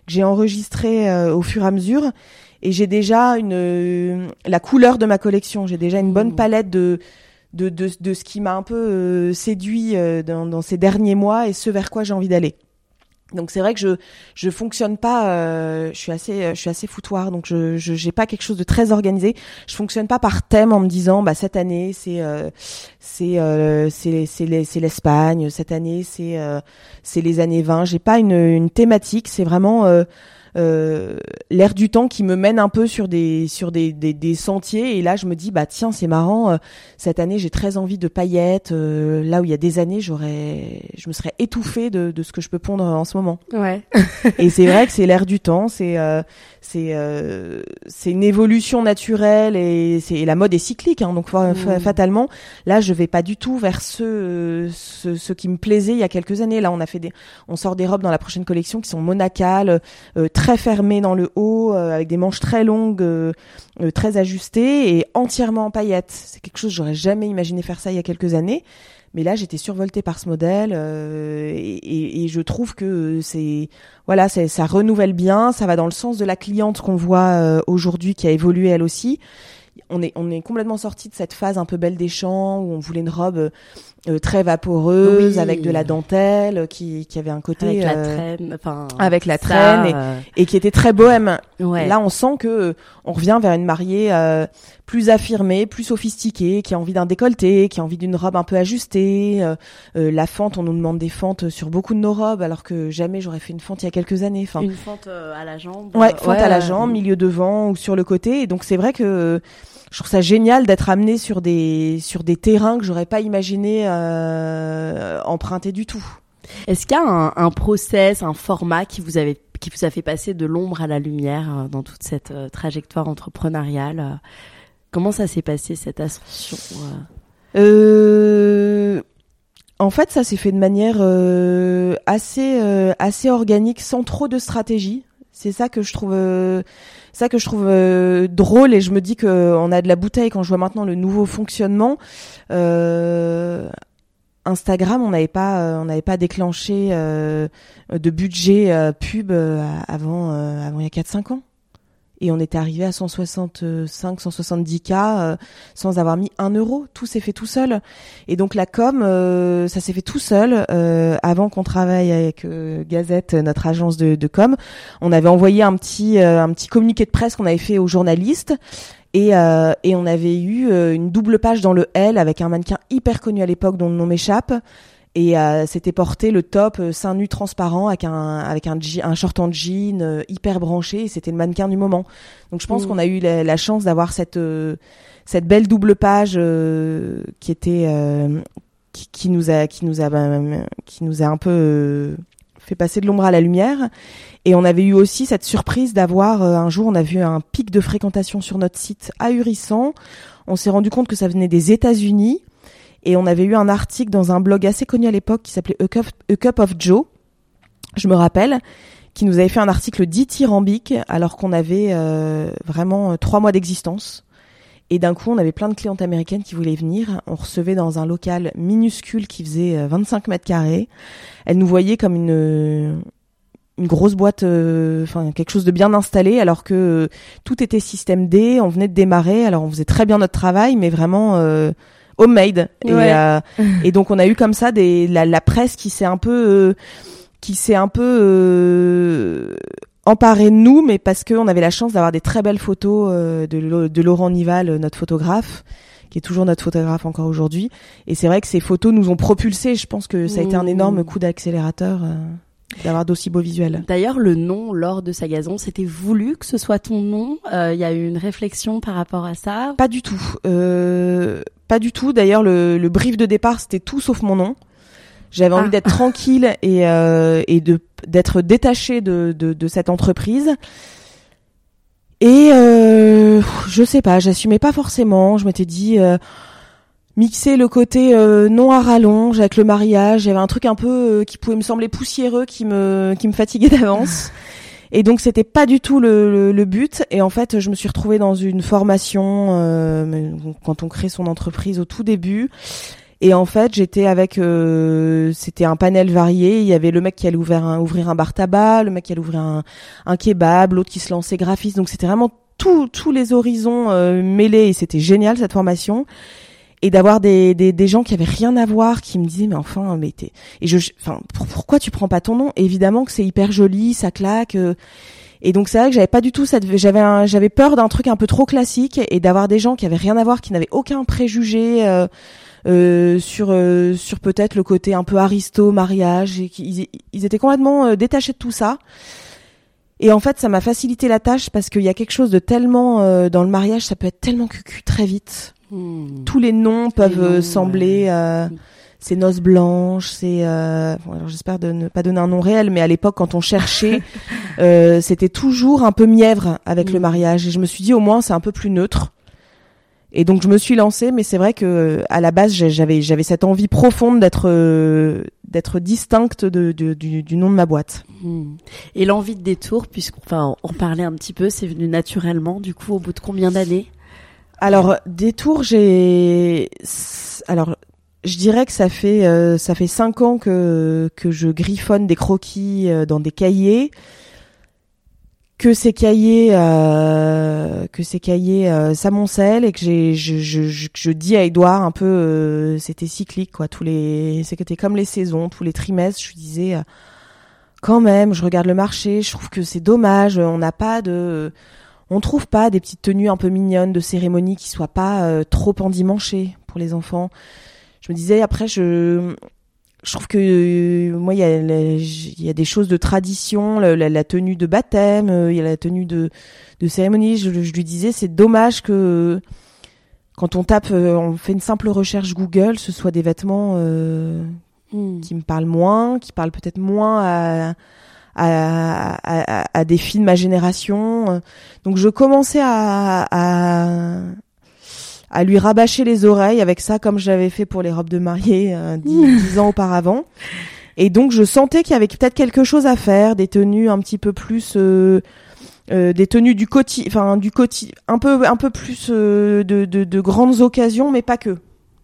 que j'ai enregistrées au fur et à mesure. Et j'ai déjà une la couleur de ma collection. J'ai déjà une bonne mmh. palette de de, de, de ce qui m'a un peu euh, séduit euh, dans, dans, ces derniers mois et ce vers quoi j'ai envie d'aller. Donc c'est vrai que je je fonctionne pas euh, je suis assez je suis assez foutoir donc je je j'ai pas quelque chose de très organisé je fonctionne pas par thème en me disant bah cette année c'est c'est c'est c'est c'est l'Espagne cette année c'est c'est les années 20 j'ai pas une une thématique c'est vraiment euh, l'air du temps qui me mène un peu sur des sur des, des, des sentiers. Et là je me dis bah tiens c'est marrant euh, cette année j'ai très envie de paillettes euh, là où il y a des années j'aurais je me serais étouffée de, de ce que je peux pondre en ce moment. Ouais. Et c'est vrai que c'est l'air du temps c'est c'est c'est une évolution naturelle et c'est la mode est cyclique hein, donc mmh. fatalement. Là je vais pas du tout vers ce, ce, ce qui me plaisait il y a quelques années. Là on a fait des on sort des robes dans la prochaine collection qui sont monacales très fermé dans le haut, euh, avec des manches très longues, euh, euh, très ajustées et entièrement en paillettes. C'est quelque chose j'aurais jamais imaginé faire ça il y a quelques années. Mais là, j'étais survoltée par ce modèle et, et, je trouve que c'est voilà, ça renouvelle bien, ça va dans le sens de la cliente qu'on voit aujourd'hui qui a évolué elle aussi on est, on est complètement sorti de cette phase un peu belle des champs où on voulait une robe euh, très vaporeuse avec de la dentelle euh, qui, qui avait un côté avec la euh, traîne, enfin avec la traîne et, qui était très bohème. Là, on sent que on revient vers une mariée plus affirmée, plus sophistiquée, qui a envie d'un décolleté, qui a envie d'une robe un peu ajustée. la fente, on nous demande des fentes sur beaucoup de nos robes, alors que jamais j'aurais fait une fente il y a quelques années. Enfin, une fente à la jambe. Ouais, fente à la jambe, milieu devant ou sur le côté. Et donc c'est vrai que je trouve ça génial d'être amené sur des sur des terrains que j'aurais pas imaginé euh, emprunter du tout. Est-ce qu'il y a un, un, process, un format qui vous avait qui vous a fait passer de l'ombre à la lumière euh, dans toute cette euh, trajectoire entrepreneuriale euh? Comment ça s'est passé cette ascension euh, En fait, ça s'est fait de manière assez assez organique, sans trop de stratégie. C'est ça que je trouve ça que je trouve euh, drôle et je me dis que on a de la bouteille quand je vois maintenant le nouveau fonctionnement. Euh, Instagram, on n'avait pas, euh, on n'avait pas déclenché de budget pub avant, avant il y a 4-5 ans et on était arrivé à 165, 170 k euh, sans avoir mis un euro. Tout s'est fait tout seul. Et donc la com, euh, ça s'est fait tout seul. Euh, avant qu'on travaille avec Gazette, notre agence de, de, com, on avait envoyé un petit un petit communiqué de presse qu'on avait fait aux journalistes. Et, et on avait eu une double page dans le L avec un mannequin hyper connu à l'époque dont le nom m'échappe et euh, c'était porté le top euh, seins nus transparent avec un avec un, un short en jean euh, hyper branché. Et c'était le mannequin du moment. Donc je pense mmh. qu'on a eu la, chance d'avoir cette euh, cette belle double page qui était qui, qui, nous a qui nous a ben, qui nous a un peu fait passer de l'ombre à la lumière. Et on avait eu aussi cette surprise d'avoir un jour on a vu un pic de fréquentation sur notre site ahurissant. On s'est rendu compte que ça venait des États-Unis et on avait eu un article dans un blog assez connu à l'époque qui s'appelait A Cup, of Joe, je me rappelle, qui nous avait fait un article dithyrambique alors qu'on avait euh, vraiment euh, trois mois d'existence. Et d'un coup, on avait plein de clientes américaines qui voulaient venir. On recevait dans un local minuscule qui faisait 25 euh, mètres carrés. Elles nous voyaient comme une une grosse boîte, enfin quelque chose de bien installé, alors que tout était système D. On venait de démarrer, alors on faisait très bien notre travail, mais vraiment homemade. Et, euh, et donc on a eu comme ça des la, la presse qui s'est un peu euh, qui s'est un peu euh, emparé de nous, mais parce qu'on avait la chance d'avoir des très belles photos de, de Laurent Nival, notre photographe qui est toujours notre photographe encore aujourd'hui. Et c'est vrai que ces photos nous ont propulsés. Je pense que ça a été un énorme mmh. coup d'accélérateur d'avoir d'aussi beaux visuels. D'ailleurs, le nom Lors de Sagazon, c'était voulu que ce soit ton nom. Il y a eu une réflexion par rapport à ça? Pas du tout. Euh, pas du tout. D'ailleurs, le, le brief de départ, c'était tout sauf mon nom. J'avais envie ah. d'être tranquille et, euh, et de d'être détachée de, de, de, cette entreprise. Et euh, je sais pas, j'assumais pas forcément. Je m'étais dit euh, mixer le côté euh, non à rallonge avec le mariage. Il y avait un truc un peu euh, qui pouvait me sembler poussiéreux, qui me qui me fatiguait d'avance. Et donc c'était pas du tout le, le, le, but. Et en fait, je me suis retrouvée dans une formation euh, quand on crée son entreprise au tout début. Et en fait, j'étais avec, euh, c'était un panel varié. Il y avait le mec qui allait ouvrir un, ouvrir un bar tabac, le mec qui allait ouvrir un, un kebab, l'autre qui se lançait graphiste. Donc c'était vraiment tous les horizons euh, mêlés et c'était génial cette formation et d'avoir des, des, des, gens qui avaient rien à voir qui me disaient mais enfin mais t'es et je enfin pourquoi tu prends pas ton nom? Évidemment que c'est hyper joli ça claque euh, et donc c'est vrai que j'avais pas du tout cette j'avais j'avais peur d'un truc un peu trop classique et d'avoir des gens qui avaient rien à voir qui n'avaient aucun préjugé euh, euh, sur euh, sur peut-être le côté un peu aristo mariage et qui ils, étaient complètement euh, détachés de tout ça. Et en fait ça m'a facilité la tâche parce qu'il y a quelque chose de tellement euh, dans le mariage ça peut être tellement cucu très vite Hmm. Tous les noms peuvent euh, sembler. Euh, c'est noces blanches, c'est. Euh, bon, j'espère de ne pas donner un nom réel, mais à l'époque, quand on cherchait, euh, c'était toujours un peu mièvre avec le hmm. mariage. Et je me suis dit, au moins, c'est un peu plus neutre. Et donc, je me suis lancée, mais c'est vrai que à la base, j'avais j'avais cette envie profonde d'être d'être distincte de, de, du, du, nom de ma boîte. Hmm. Et l'envie de détour, puisqu'on on parlait un petit peu, c'est venu naturellement. Du coup, au bout de combien d'années? Alors des tours, j'ai alors je dirais que ça fait euh, ça fait cinq ans que que je griffonne des croquis euh, dans des cahiers. Que ces cahiers euh, que ces cahiers euh, s'amoncellent et que j'ai je, je, je, je, dis à Edouard un peu c'était cyclique quoi tous les c'était comme les saisons tous les trimestres je disais quand même je regarde le marché je trouve que c'est dommage on n'a pas de on trouve pas des petites tenues un peu mignonnes de cérémonie qui soient pas euh, trop endimanchées pour les enfants. Je me disais après je je trouve que euh, moi il y a il y a des choses de tradition, la, la, tenue de baptême, euh, il y a la tenue de de cérémonie. Je, je lui disais c'est dommage que quand on tape, on fait une simple recherche Google, ce soit des vêtements hmm. qui me parlent moins, qui parlent peut-être moins à à, à, à, des filles de ma génération. Donc je commençais à, à, à lui rabâcher les oreilles avec ça, comme j'avais fait pour les robes de mariée euh, dix, ans auparavant. Et donc je sentais qu'il y avait peut-être quelque chose à faire, des tenues un petit peu plus, euh, euh, des tenues du quotidien, enfin du quotidien, un peu un peu plus de, de, de grandes occasions, mais pas que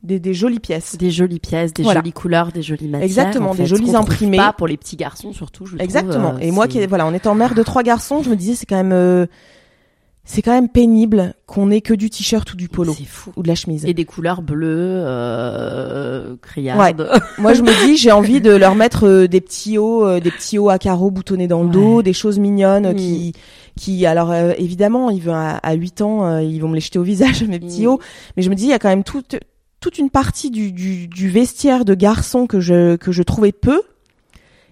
des, des, jolies pièces. Des jolies pièces, des jolies couleurs, des jolies matières. Exactement, des jolies imprimées. Pas pour les petits garçons surtout. Je Exactement. Trouve, et moi qui voilà, en étant mère de trois garçons, je me disais c'est quand même euh, c'est quand même pénible qu'on ait que du t-shirt ou du polo fou. ou de la chemise et des couleurs bleues euh, criardes. Ouais. moi je me dis j'ai envie de leur mettre euh, des petits hauts euh, des petits hauts à carreaux boutonnés dans le dos, des choses mignonnes qui qui alors évidemment ils vont à, à 8 ans ils vont me les jeter au visage mes petits mm. hauts mais je me dis il y a quand même toute toute une partie du, du, du, vestiaire de garçons que je, que je trouvais peu.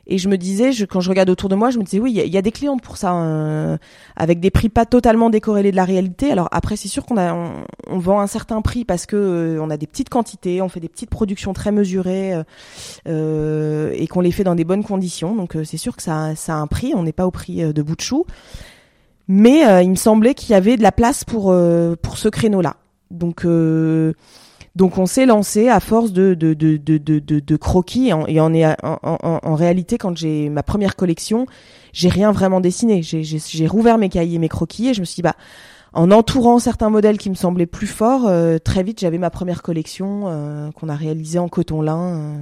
Et je me disais, je, quand je regarde autour de moi, je me disais, oui, il y, y, a des clientes pour ça, hein, avec des prix pas totalement décorrélés de la réalité. Alors après, c'est sûr qu'on a, on, on, vend un certain prix parce que euh, on a des petites quantités, on fait des petites productions très mesurées euh, euh et qu'on les fait dans des bonnes conditions. Donc euh, c'est sûr que ça, ça a un prix. On n'est pas au prix de bout de chou. Mais il me semblait qu'il y avait de la place pour pour ce créneau-là. Donc donc on s'est lancé à force de, de, de, de, de, croquis et, en, en, en, réalité quand j'ai ma première collection, j'ai rien vraiment dessiné. J'ai rouvert mes cahiers, mes croquis et je me suis dit bah en entourant certains modèles qui me semblaient plus forts, euh, très vite j'avais ma première collection euh, qu'on a réalisée en coton lin. Euh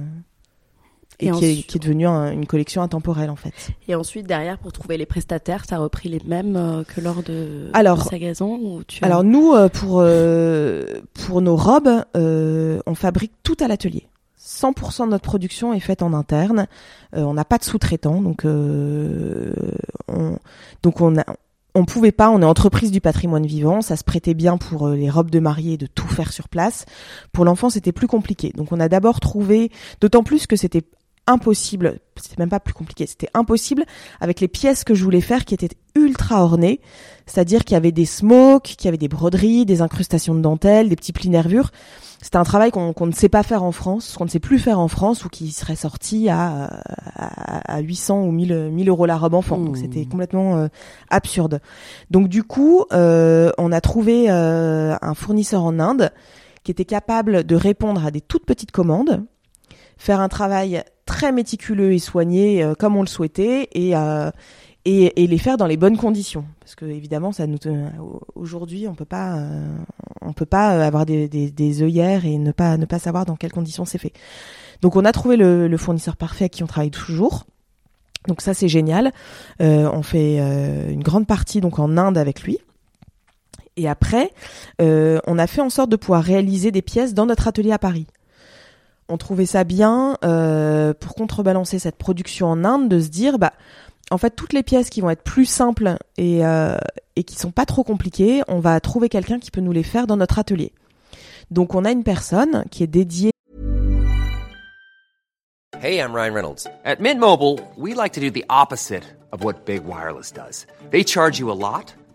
et, qui, est, qui, est, devenue une collection intemporelle en fait. Et ensuite derrière pour trouver les prestataires, tu as repris les mêmes euh, que lors de, alors, Sagazon ou tu Alors nous euh, pour euh, pour nos robes, on fabrique tout à l'atelier. 100% de notre production est faite en interne. on n'a pas de sous-traitants, donc on, donc on a on pouvait pas, on est entreprise du patrimoine vivant, ça se prêtait bien pour les robes de mariée de tout faire sur place. Pour l'enfant, c'était plus compliqué. Donc on a d'abord trouvé, d'autant plus que c'était impossible. C'était même pas plus compliqué, c'était impossible avec les pièces que je voulais faire qui étaient ultra ornées. C'est-à-dire qu'il y avait des smokes, qu'il y avait des broderies, des incrustations de dentelle, des petits plis nervures. C'était un travail qu'on ne sait pas faire en France, qu'on ne sait plus faire en France ou qui serait sorti à, à, 800 ou 1000, 1000 euros la robe enfant. Donc c'était mmh. complètement euh, absurde. Donc du coup, euh, on a trouvé euh, un fournisseur en Inde qui était capable de répondre à des toutes petites commandes, faire un travail très méticuleux et soigné comme on le souhaitait et et, et, les faire dans les bonnes conditions. Parce que évidemment ça nous aujourd'hui on peut pas euh, on peut pas avoir des, œillères et ne pas ne pas savoir dans quelles conditions c'est fait. Donc on a trouvé le, fournisseur parfait avec qui on travaille toujours. Donc ça c'est génial. Euh, on fait euh, une grande partie donc en Inde avec lui. Et après euh, on a fait en sorte de pouvoir réaliser des pièces dans notre atelier à Paris on trouvait ça bien pour contrebalancer cette production en Inde de se dire bah en fait, toutes les pièces qui vont être plus simples et, euh, et qui sont pas trop compliquées, on va trouver quelqu'un qui peut nous les faire dans notre atelier. Donc, on a une personne qui est dédiée. Hey, I'm Ryan Reynolds. At Mint Mobile, we like to do the opposite of what Big Wireless does. They charge you a lot,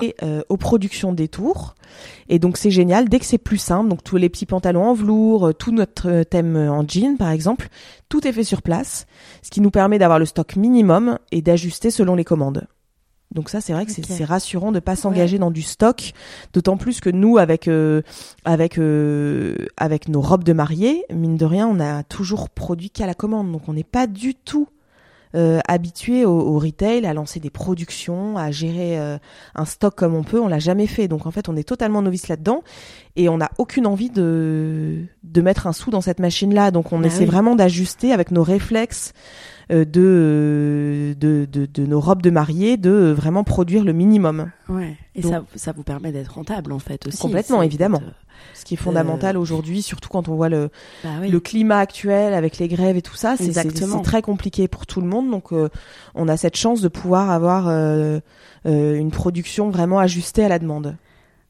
Et euh, aux productions des tours. Et donc c'est génial. Dès que c'est plus simple, donc tous les petits pantalons en velours, euh, tout notre euh, thème en jean par exemple, tout est fait sur place. Ce qui nous permet d'avoir le stock minimum et d'ajuster selon les commandes. Donc ça, c'est vrai que c'est rassurant de pas s'engager dans du stock, d'autant plus que nous, avec euh, avec euh, avec nos robes de mariée, mine de rien, on a toujours produit qu'à la commande, donc on n'est pas du tout euh, habitué au, retail, à lancer des productions, à gérer euh, un stock comme on peut. On l'a jamais fait, donc en fait, on est totalement novice là-dedans et on n'a aucune envie de de mettre un sou dans cette machine-là. Donc on bah essaie vraiment d'ajuster avec nos réflexes de, de, de, de, nos robes de mariée, de vraiment produire le minimum. Ouais. Et ça, ça vous permet d'être rentable en fait aussi. Complètement, évidemment. Euh, Ce qui est fondamental aujourd'hui, surtout quand on voit le, bah le climat actuel avec les grèves et tout ça, c'est très compliqué pour tout le monde. Donc, euh, on a cette chance de pouvoir avoir une production vraiment ajustée à la demande.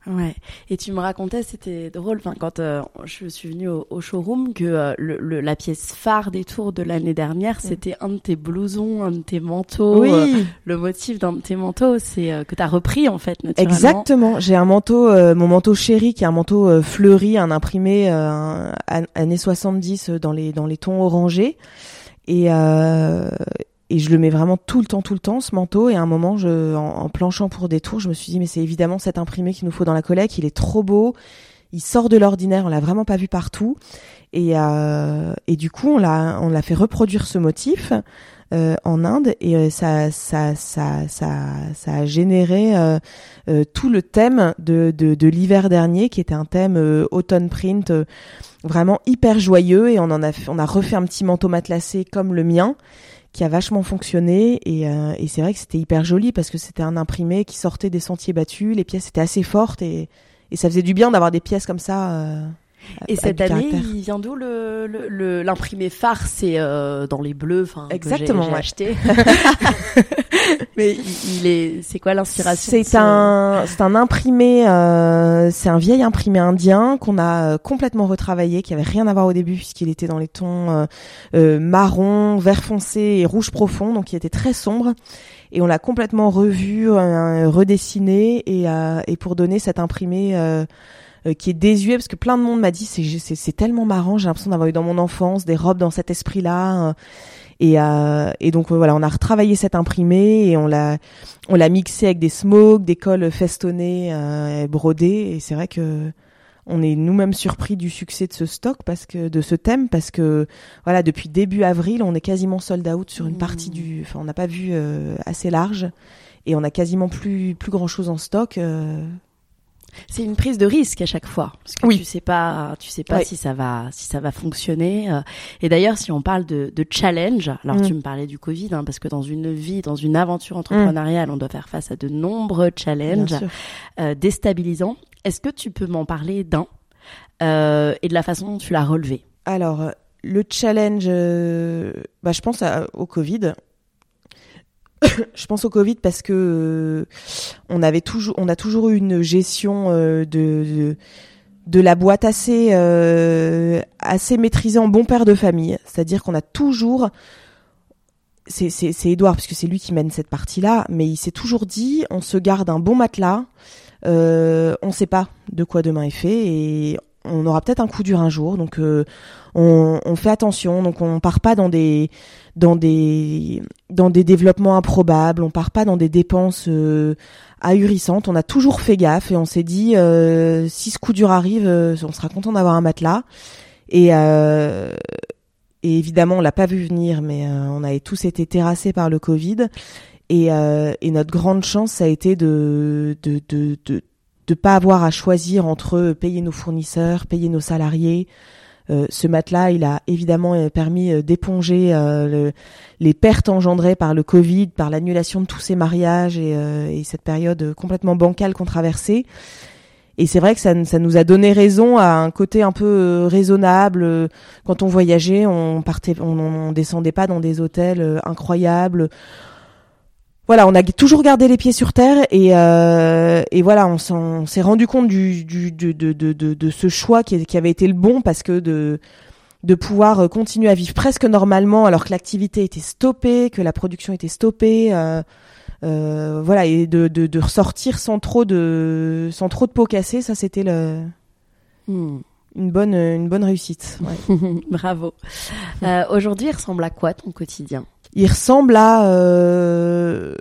Ouais. Et tu me racontais, c'était drôle, enfin, quand euh, je suis venue au, showroom, que euh, le, la pièce phare des tours de l'année dernière, c'était un de tes blousons, un de tes manteaux. Oui. Euh, le motif d'un de tes manteaux, c'est que tu as repris, en fait, naturellement. Exactement. J'ai un manteau, mon manteau chéri, qui est un manteau fleuri, un imprimé années 70 dans les, dans les tons orangés. Et, et je le mets vraiment tout le temps, tout le temps, ce manteau. Et à un moment, je, en, planchant pour des tours, je me suis dit, mais c'est évidemment cet imprimé qu'il nous faut dans la collecte. Il est trop beau. Il sort de l'ordinaire. On l'a vraiment pas vu partout. Et, euh, et du coup, on l'a, on l'a fait reproduire ce motif euh, en Inde. Et euh, ça, ça, ça, ça, ça a généré euh, euh, tout le thème de, de, de l'hiver dernier, qui était un thème automne print, vraiment hyper joyeux. Et on en a, on a refait un petit manteau matelassé comme le mien qui a vachement fonctionné et, euh, et c'est vrai que c'était hyper joli parce que c'était un imprimé qui sortait des sentiers battus, les pièces étaient assez fortes et, et ça faisait du bien d'avoir des pièces comme ça. Euh, et cette année, il vient d'où le l'imprimé le, phare? C'est euh, dans les bleus, enfin exactement. J'ai acheté. Mais il, est, c'est quoi l'inspiration C'est un, c'est un imprimé, euh, c'est un vieil imprimé indien qu'on a euh, complètement retravaillé, qui avait rien à voir au début puisqu'il était dans les tons euh, euh, marron, vert foncé et rouge profond, donc il était très sombre. Et on l'a complètement revu, redessiné et, et pour donner cet imprimé euh, qui est désuet parce que plein de monde m'a dit c'est c'est tellement marrant j'ai l'impression d'avoir eu dans mon enfance des robes dans cet esprit là euh, et euh, et donc voilà on a retravaillé cet imprimé et on l'a on l'a mixé avec des smokes des cols festonnés euh, brodés. Et c'est vrai que on est nous-mêmes surpris du succès de ce stock parce que de ce thème parce que voilà depuis début avril on est quasiment sold out sur une partie mmh. du enfin on n'a pas vu assez large. Et on a quasiment plus plus grand chose en stock C'est une prise de risque à chaque fois, parce que Oui. tu sais pas, tu sais pas si ça va, si ça va fonctionner. euh. Et d'ailleurs, si on parle de, de challenge, alors Mm. tu me parlais du Covid, hein, parce que dans une vie, dans une aventure entrepreneuriale, on doit faire face à de nombreux challenges euh, déstabilisants. Est-ce que tu peux m'en parler d'un euh, et de la façon dont tu l'as relevé? Alors, le challenge, euh, bah, je pense à- au Covid. je pense au Covid parce que euh, on avait toujours, on a toujours eu une gestion euh, de, de de la boîte assez euh, assez maîtrisée en bon père de famille. C'est-à-dire qu'on a toujours c'est c'est c'est Edouard puisque c'est lui qui mène cette partie-là, mais il s'est toujours dit on se garde un bon matelas. Euh, on sait pas de quoi demain est fait et on aura peut-être un coup dur un jour, donc euh, on, on fait attention, donc on part pas dans des dans des dans des développements improbables, on part pas dans des dépenses euh, ahurissantes. On a toujours fait gaffe et on s'est dit euh, si ce coup dur arrive, euh, on sera content d'avoir un matelas. Et euh, et évidemment, on l'a pas vu venir, mais euh, on avait tous été terrassés par le Covid. Et, euh, et notre grande chance, ça a été de de de de de pas avoir à choisir entre payer nos fournisseurs, payer nos salariés. Euh, ce matelas, il a évidemment euh, permis euh, d'éponger le- les pertes engendrées par le Covid, par l'annulation de tous ces mariages et, et cette période complètement bancale qu'on traversait. Et c'est vrai que ça, nous a donné raison à un côté un peu raisonnable. Quand on voyageait, on partait, on, descendait pas dans des hôtels incroyables. Voilà, on a toujours gardé les pieds sur terre et, euh, et voilà, on s'est rendu compte du, du, de, de, de, de, de ce choix qui, qui avait été le bon parce que de, de pouvoir euh, continuer à vivre presque normalement alors que l'activité était stoppée, que la production était stoppée, euh, euh, voilà, et de, de, de ressortir sans trop de, sans trop de pots cassés, ça c'était le, Hmm. une bonne, une bonne réussite. ouais. Bravo. Aujourd'hui, il ressemble à quoi ton quotidien? Il ressemble à. euh,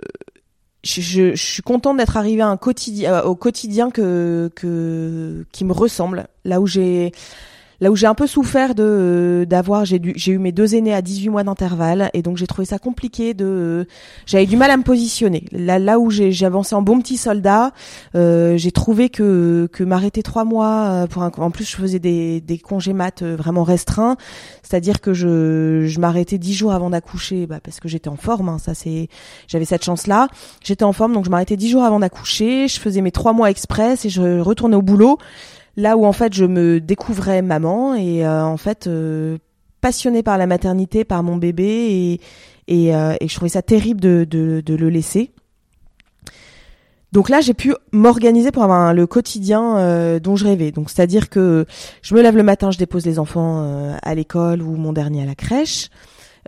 je, suis contente d'être arrivée euh, au quotidien que qui me ressemble. Là où j'ai là où j'ai un peu souffert de euh, d'avoir j'ai eu mes deux aînés à 18 mois d'intervalle et donc j'ai trouvé ça compliqué de euh, j'avais du mal à me positionner. Là là où j'ai avancé en bon petit soldat, euh, j'ai trouvé que que m'arrêter trois mois pour un en plus je faisais des des congés mat euh, vraiment restreints c'est-à-dire que je, je m'arrêtais dix jours avant d'accoucher, bah, parce que j'étais en forme. hein, ça c'est, j'avais cette chance-là. J'étais en forme, donc je m'arrêtais dix jours avant d'accoucher. Je faisais mes trois mois express et je retournais au boulot. Là où en fait je me découvrais maman et euh, en fait euh, passionnée par la maternité, par mon bébé et euh, je trouvais ça terrible de, le laisser. Donc là, j'ai pu m'organiser pour avoir le quotidien dont je rêvais. Donc c'est-à-dire que je me lève le matin, je dépose les enfants à l'école ou mon dernier à la crèche.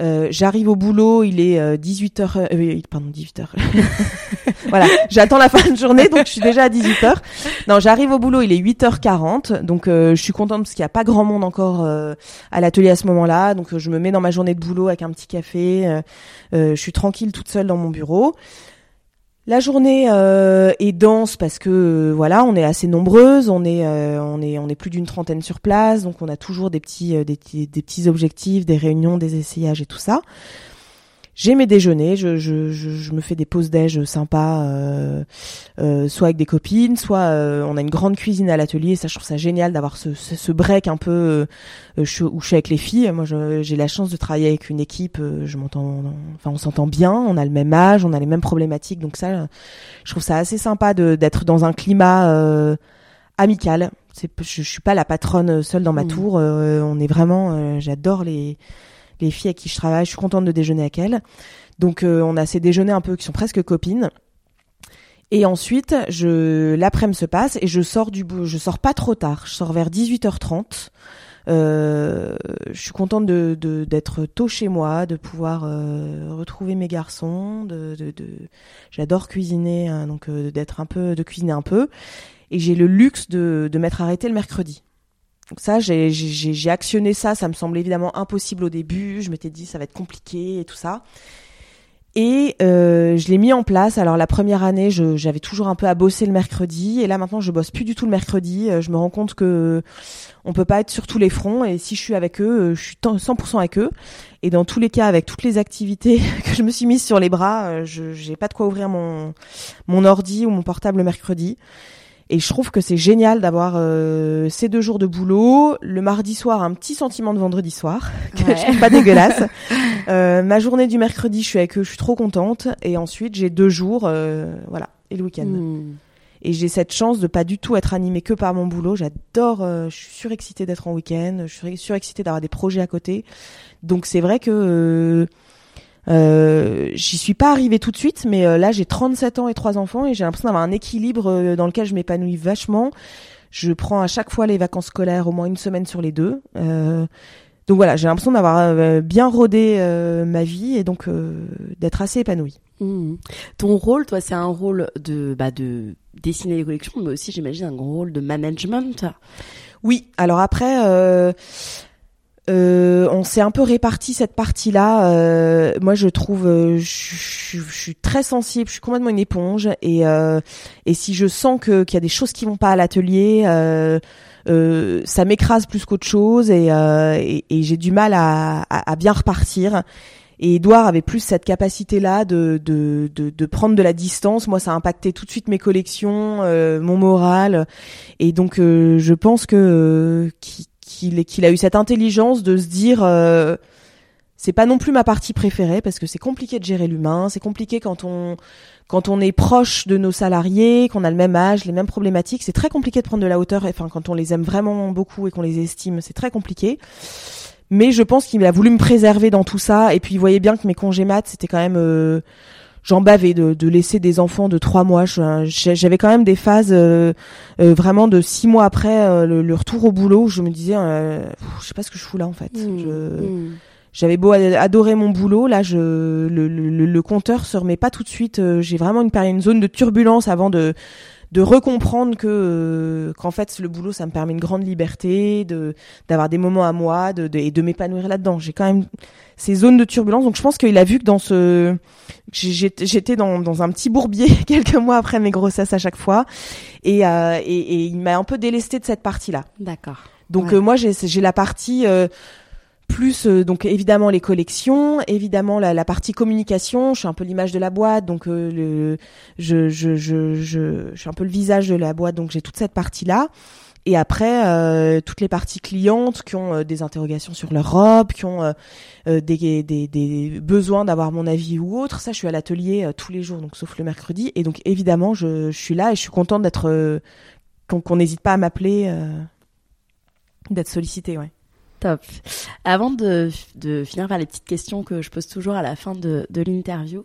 Euh, j'arrive au boulot, il est 18h, euh, pardon 18h. voilà, j'attends la fin de journée, donc je suis déjà à 18h. Non, j'arrive au boulot, il est 8h40, donc euh, je suis contente parce qu'il n'y a pas grand monde encore euh, à l'atelier à ce moment-là, donc euh, je me mets dans ma journée de boulot avec un petit café, euh, euh, je suis tranquille toute seule dans mon bureau. La journée euh, est dense parce que euh, voilà, on est assez nombreuses, on est euh, on est on est plus d'une trentaine sur place, donc on a toujours des petits des, des petits objectifs, des réunions, des essayages et tout ça. J'ai mes déjeuners, je, je, je, je me fais des pauses déj sympas, euh, euh, soit avec des copines, soit euh, on a une grande cuisine à l'atelier. Ça, je trouve ça génial d'avoir ce, ce, ce break un peu euh, où je suis avec les filles. Moi, j'ai la chance de travailler avec une équipe. euh, je m'entends, enfin, on s'entend bien. On a le même âge, on a les mêmes problématiques. Donc ça, je trouve ça assez sympa de d'être dans un climat euh, amical. Je, je suis pas la patronne seule dans ma Mhm. tour. euh, on est vraiment, euh, j'adore les les filles avec qui je travaille. Je suis contente de déjeuner avec elles. Donc euh, on a ces déjeuners un peu qui sont presque copines. Et ensuite, je l'après-midi se passe et je sors du je sors pas trop tard. Je sors vers 18h30. Euh, je suis contente d'être tôt chez moi, de pouvoir euh, retrouver mes garçons. De, j'adore cuisiner, hein, donc d'être un peu, de cuisiner un peu. Et j'ai le luxe de de m'être arrêtée le mercredi. Donc ça, j'ai actionné ça. Ça me semblait évidemment impossible au début. Je m'étais dit ça va être compliqué et tout ça. Et euh, je l'ai mis en place. Alors la première année, j'avais toujours un peu à bosser le mercredi, et là maintenant, je bosse plus du tout le mercredi. Euh, Je me rends compte que on peut pas être sur tous les fronts, et si je suis avec eux, euh, je suis tant- 100% avec eux. Et dans tous les cas, avec toutes les activités que je me suis mise sur les bras, je j'ai pas de quoi ouvrir mon mon ordi ou mon portable le mercredi. Et je trouve que c'est génial d'avoir euh, ces deux jours de boulot. Le mardi soir, un petit sentiment de vendredi soir, que je trouve pas dégueulasse. Euh, ma journée du mercredi, je suis avec eux, je suis trop contente. Et ensuite, j'ai deux jours, euh, voilà, et le week-end. Hmm. Et j'ai cette chance de pas du tout être animée que par mon boulot. J'adore, euh, je suis surexcitée d'être en week-end, je suis surexcitée d'avoir des projets à côté. Donc c'est vrai que euh, j'y suis pas arrivée tout de suite, mais euh, là j'ai 37 ans et trois enfants et j'ai l'impression d'avoir un équilibre euh, dans lequel je m'épanouis vachement. Je prends à chaque fois les vacances scolaires au moins une semaine sur les deux. Euh, donc voilà, j'ai l'impression d'avoir euh, bien rodé euh, ma vie et donc euh, d'être assez épanouie. Hmm. Ton rôle, toi, c'est un rôle de, bah, de dessiner les collections, mais aussi, j'imagine, un gros rôle de management. Oui, alors après, euh, on s'est un peu réparti cette partie-là. Euh, moi, je trouve, euh, je, je- suis très sensible, je suis complètement une éponge, et euh, et si je sens que qu'il y a des choses qui vont pas à l'atelier, euh, ça m'écrase plus qu'autre chose, et, et, et j'ai du mal à, à, à bien repartir. Et Edouard avait plus cette capacité-là de, de, de, de prendre de la distance. Moi, ça a impacté tout de suite mes collections, mon moral. Et donc, je pense que euh, qu'il a eu cette intelligence de se dire, euh, c'est pas non plus ma partie préférée parce que c'est compliqué de gérer l'humain. C'est compliqué quand on quand on est proche de nos salariés, qu'on a le même âge, les mêmes problématiques. C'est très compliqué de prendre de la hauteur. Enfin, quand on les aime vraiment beaucoup et qu'on les estime, c'est très compliqué. Mais je pense qu'il a voulu me préserver dans tout ça. Et puis, il voyait bien que mes congés maths, c'était quand même... euh, J'en bavais de, de laisser des enfants de trois mois. J'avais quand même des phases euh, euh, vraiment de six mois après euh, le, le retour au boulot. où Je me disais, euh, je sais pas ce que je fous là en fait. Hmm. Je- Hmm. J'avais beau ad- adorer mon boulot, là, je, le, le, le- le compteur se remet pas tout de suite. euh, J'ai vraiment une période, une zone de turbulence avant de de recomprendre que euh, qu'en fait le boulot ça me permet une grande liberté, de d'avoir des moments à moi, de, de- et de m'épanouir là-dedans. J'ai quand même ces zones de turbulence, donc je pense qu'il a vu que dans ce j'étais dans dans un petit bourbier quelques mois après mes grossesses à chaque fois, et euh, et, et il m'a un peu délesté de cette partie-là. D'accord. Donc Ouais. euh, moi j'ai j'ai la partie euh, plus euh, donc évidemment les collections, évidemment la, la partie communication. Je suis un peu l'image de la boîte, donc euh, le, je, je, je, je, je suis un peu le visage de la boîte, donc j'ai toute cette partie là. Et après euh, toutes les parties clientes qui ont euh, des interrogations sur leur robe, qui ont euh, des, des, des besoins d'avoir mon avis ou autre. Ça, je suis à l'atelier tous les jours, donc sauf le mercredi. Et donc évidemment, je, je suis là et je suis contente d'être qu'on n'hésite pas à m'appeler, d'être sollicité, ouais. Top. Avant de, de finir par les petites questions que je pose toujours à la fin de, de l'interview,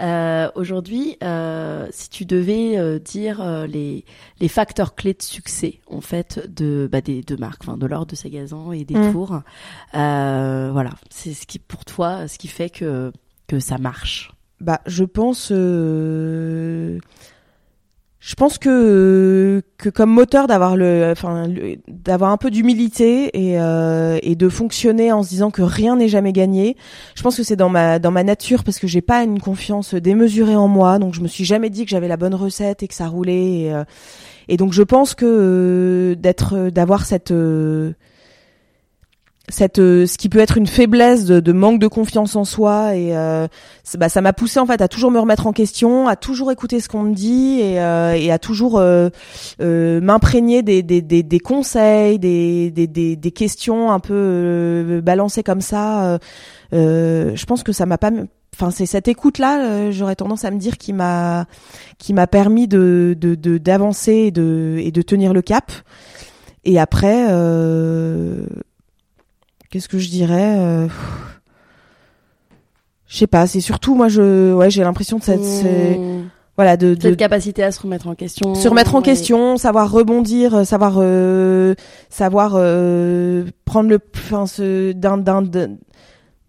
euh, aujourd'hui, euh, si tu devais euh, dire les, les facteurs clés de succès en fait de bah, des deux marques, enfin de l'or de Sagazan et des Mm. tours, voilà, c'est ce qui pour toi, ce qui fait que que ça marche. Bah, je pense, je pense que que comme moteur d'avoir le, enfin, d'avoir un peu d'humilité et euh, et de fonctionner en se disant que rien n'est jamais gagné. Je pense que c'est dans ma dans ma nature parce que j'ai pas une confiance démesurée en moi, donc je me suis jamais dit que j'avais la bonne recette et que ça roulait. Et, euh, et donc je pense que euh, d'être, d'avoir cette euh, cette euh, ce qui peut être une faiblesse de, de manque de confiance en soi et euh, bah, ça m'a poussé en fait à toujours me remettre en question, à toujours écouter ce qu'on me dit et, euh, et à toujours euh, euh, m'imprégner des, des, des, des conseils, des, des, des, des questions un peu euh, balancées comme ça. je pense que ça m'a pas, enfin c'est cette écoute là, j'aurais tendance à me dire qui m'a qui m'a permis de de de- d'avancer et de et de tenir le cap. Et après, euh, qu'est-ce que je dirais euh, Je sais pas. C'est surtout moi, je ouais, j'ai l'impression de cette Mmh. voilà de, de Cette capacité à se remettre en question. se remettre en question, savoir rebondir, euh, savoir euh, savoir prendre le enfin ce d'un d'un d'un-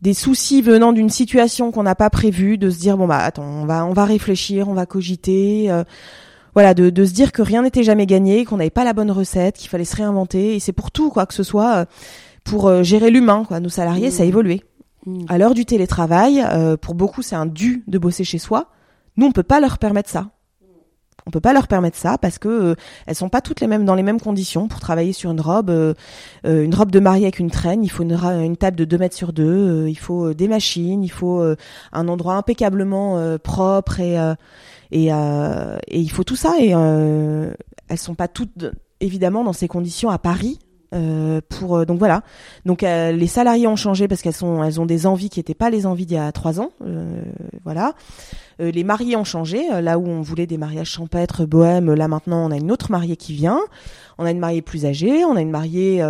des soucis venant d'une situation qu'on n'a pas prévue, de se dire bon bah attends, on va on va réfléchir, on va cogiter euh, voilà, de, de se dire que rien n'était jamais gagné, qu'on n'avait pas la bonne recette, qu'il fallait se réinventer, et c'est pour tout, quoi que ce soit, euh, pour euh, gérer l'humain, quoi. Nos salariés, ça a Mmh. évolué. Mmh. À l'heure du télétravail, euh, pour beaucoup, c'est un dû de bosser chez soi. Nous, on peut pas leur permettre ça. On peut pas leur permettre ça parce que euh, elles sont pas toutes les mêmes dans les mêmes conditions pour travailler sur une robe, euh, euh, une robe de mariée avec une traîne. Il faut une, table de 2 mètres sur deux. euh, il faut des machines. Il faut euh, un endroit impeccablement euh, propre et euh, et, euh, et il faut tout ça. Et euh, elles sont pas toutes évidemment dans ces conditions à Paris. Euh, pour euh, donc voilà. Donc euh, les salariés ont changé parce qu'elles sont elles ont des envies qui n'étaient pas les envies d'il y a trois ans voilà. Les mariés ont changé là où on voulait des mariages champêtres bohèmes là maintenant on a une autre mariée qui vient on a une mariée plus âgée on a une mariée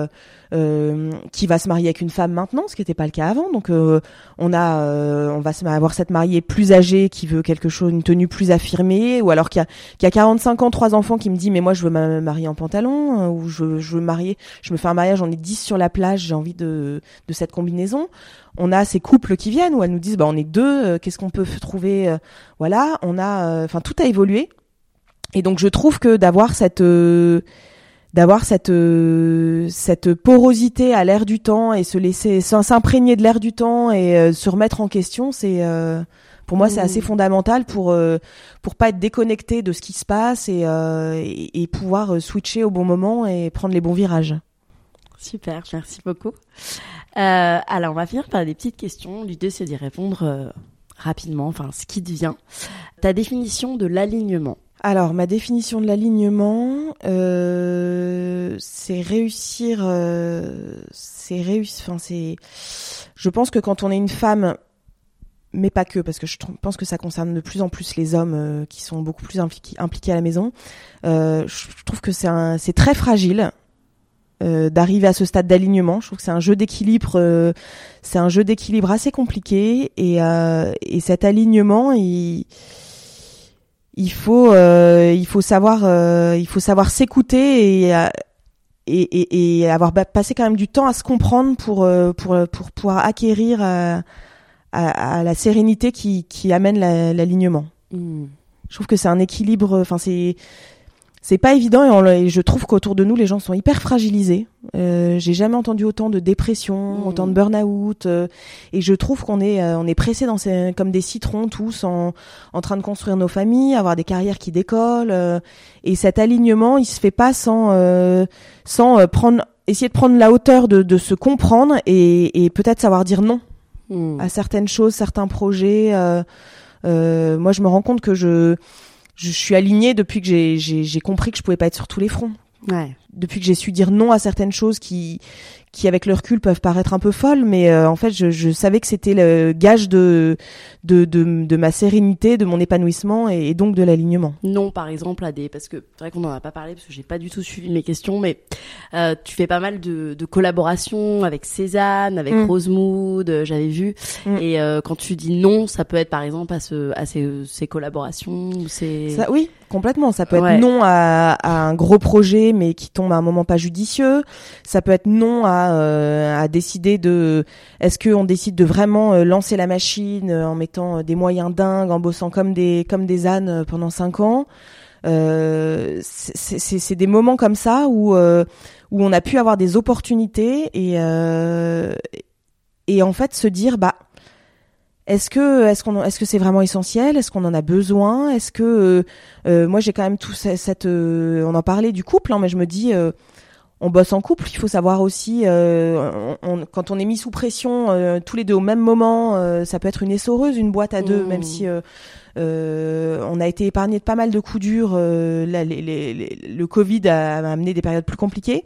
euh, qui va se marier avec une femme maintenant, ce qui n'était pas le cas avant. Donc euh, on a, euh, on va avoir cette mariée plus âgée qui veut quelque chose, une tenue plus affirmée, ou alors qui a, qui a 45 ans, trois enfants, qui me dit mais moi je veux me marier en pantalon, ou je, je veux marier, je me fais un mariage, j'en ai 10 sur la plage, j'ai envie de, de cette combinaison. On a ces couples qui viennent où elles nous disent bah on est deux, qu'est-ce qu'on peut trouver, voilà. On a, enfin tout a évolué. Et donc je trouve que d'avoir cette d'avoir cette euh, cette porosité à l'air du temps et se laisser s'imprégner de l'air du temps et euh, se remettre en question c'est euh, pour moi c'est assez mmh. fondamental pour pour pas être déconnecté de ce qui se passe et, et, pouvoir switcher au bon moment et prendre les bons virages. Super merci beaucoup. Alors on va finir par des petites questions. L'idée c'est d'y répondre rapidement enfin ce qui devient ta définition de l'alignement alors, ma définition de l'alignement, euh, c'est réussir, euh, c'est réussir. Enfin, c'est. Je pense que quand on est une femme, mais pas que, parce que je pense que ça concerne de plus en plus les hommes euh, qui sont beaucoup plus impliqués, à la maison. je trouve que c'est c'est très fragile. d'arriver à ce stade d'alignement, je trouve que c'est un jeu d'équilibre, c'est un jeu d'équilibre assez compliqué et, et cet alignement, il, il faut euh, il faut savoir euh, il faut savoir s'écouter et, euh, et, et, et avoir passé quand même du temps à se comprendre pour pour pour pouvoir acquérir à, à, la sérénité qui qui amène l'alignement. Mmh. Je trouve que c'est un équilibre enfin c'est c'est pas évident et, je trouve qu'autour de nous les gens sont hyper fragilisés. Euh, J'ai jamais entendu autant de dépression, mmh. autant de burn-out euh, et je trouve qu'on est euh, on est pressé dans ces, comme des citrons tous en, en train de construire nos familles, avoir des carrières qui décollent euh, et cet alignement il se fait pas sans sans prendre essayer de prendre la hauteur de, de se comprendre et, et peut-être savoir dire non mmh. à certaines choses, certains projets. moi je me rends compte que je je suis alignée depuis que j'ai compris que je pouvais pas être sur tous les fronts. Ouais. Depuis que j'ai su dire non à certaines choses qui qui avec le recul peuvent paraître un peu folles, mais euh, en fait je, je savais que c'était le gage de, de, de de ma sérénité, de mon épanouissement et, donc de l'alignement. Non, par exemple à des parce que c'est vrai qu'on n'en a pas parlé parce que j'ai pas du tout suivi mes questions, mais euh, tu fais pas mal de, de collaborations avec Cézanne, avec mm. Rosemood, euh, j'avais vu, mm. et euh, quand tu dis non, ça peut être par exemple à ce à ces, ces collaborations, c'est ça oui complètement. Ça peut être non à, à un gros projet mais qui tombe à un moment pas judicieux. Ça peut être non à euh, à, décider de est-ce qu'on décide de vraiment euh, lancer la machine euh, en mettant des moyens dingues, en bossant comme des comme des ânes pendant cinq ans. Euh, c'est des moments comme ça où où on a pu avoir des opportunités et et en fait se dire bah est-ce que est-ce qu'on est-ce que c'est vraiment essentiel? Est-ce qu'on en a besoin? Est-ce que moi j'ai quand même tout cette, on en parlait du couple, hein, mais je me dis on bosse en couple. Il faut savoir aussi, euh, quand on est mis sous pression euh, tous les deux au même moment, euh, ça peut être une essoreuse, une boîte à deux, même mmh. si on a été épargné de pas mal de coups durs. le Covid a, amené des périodes plus compliquées.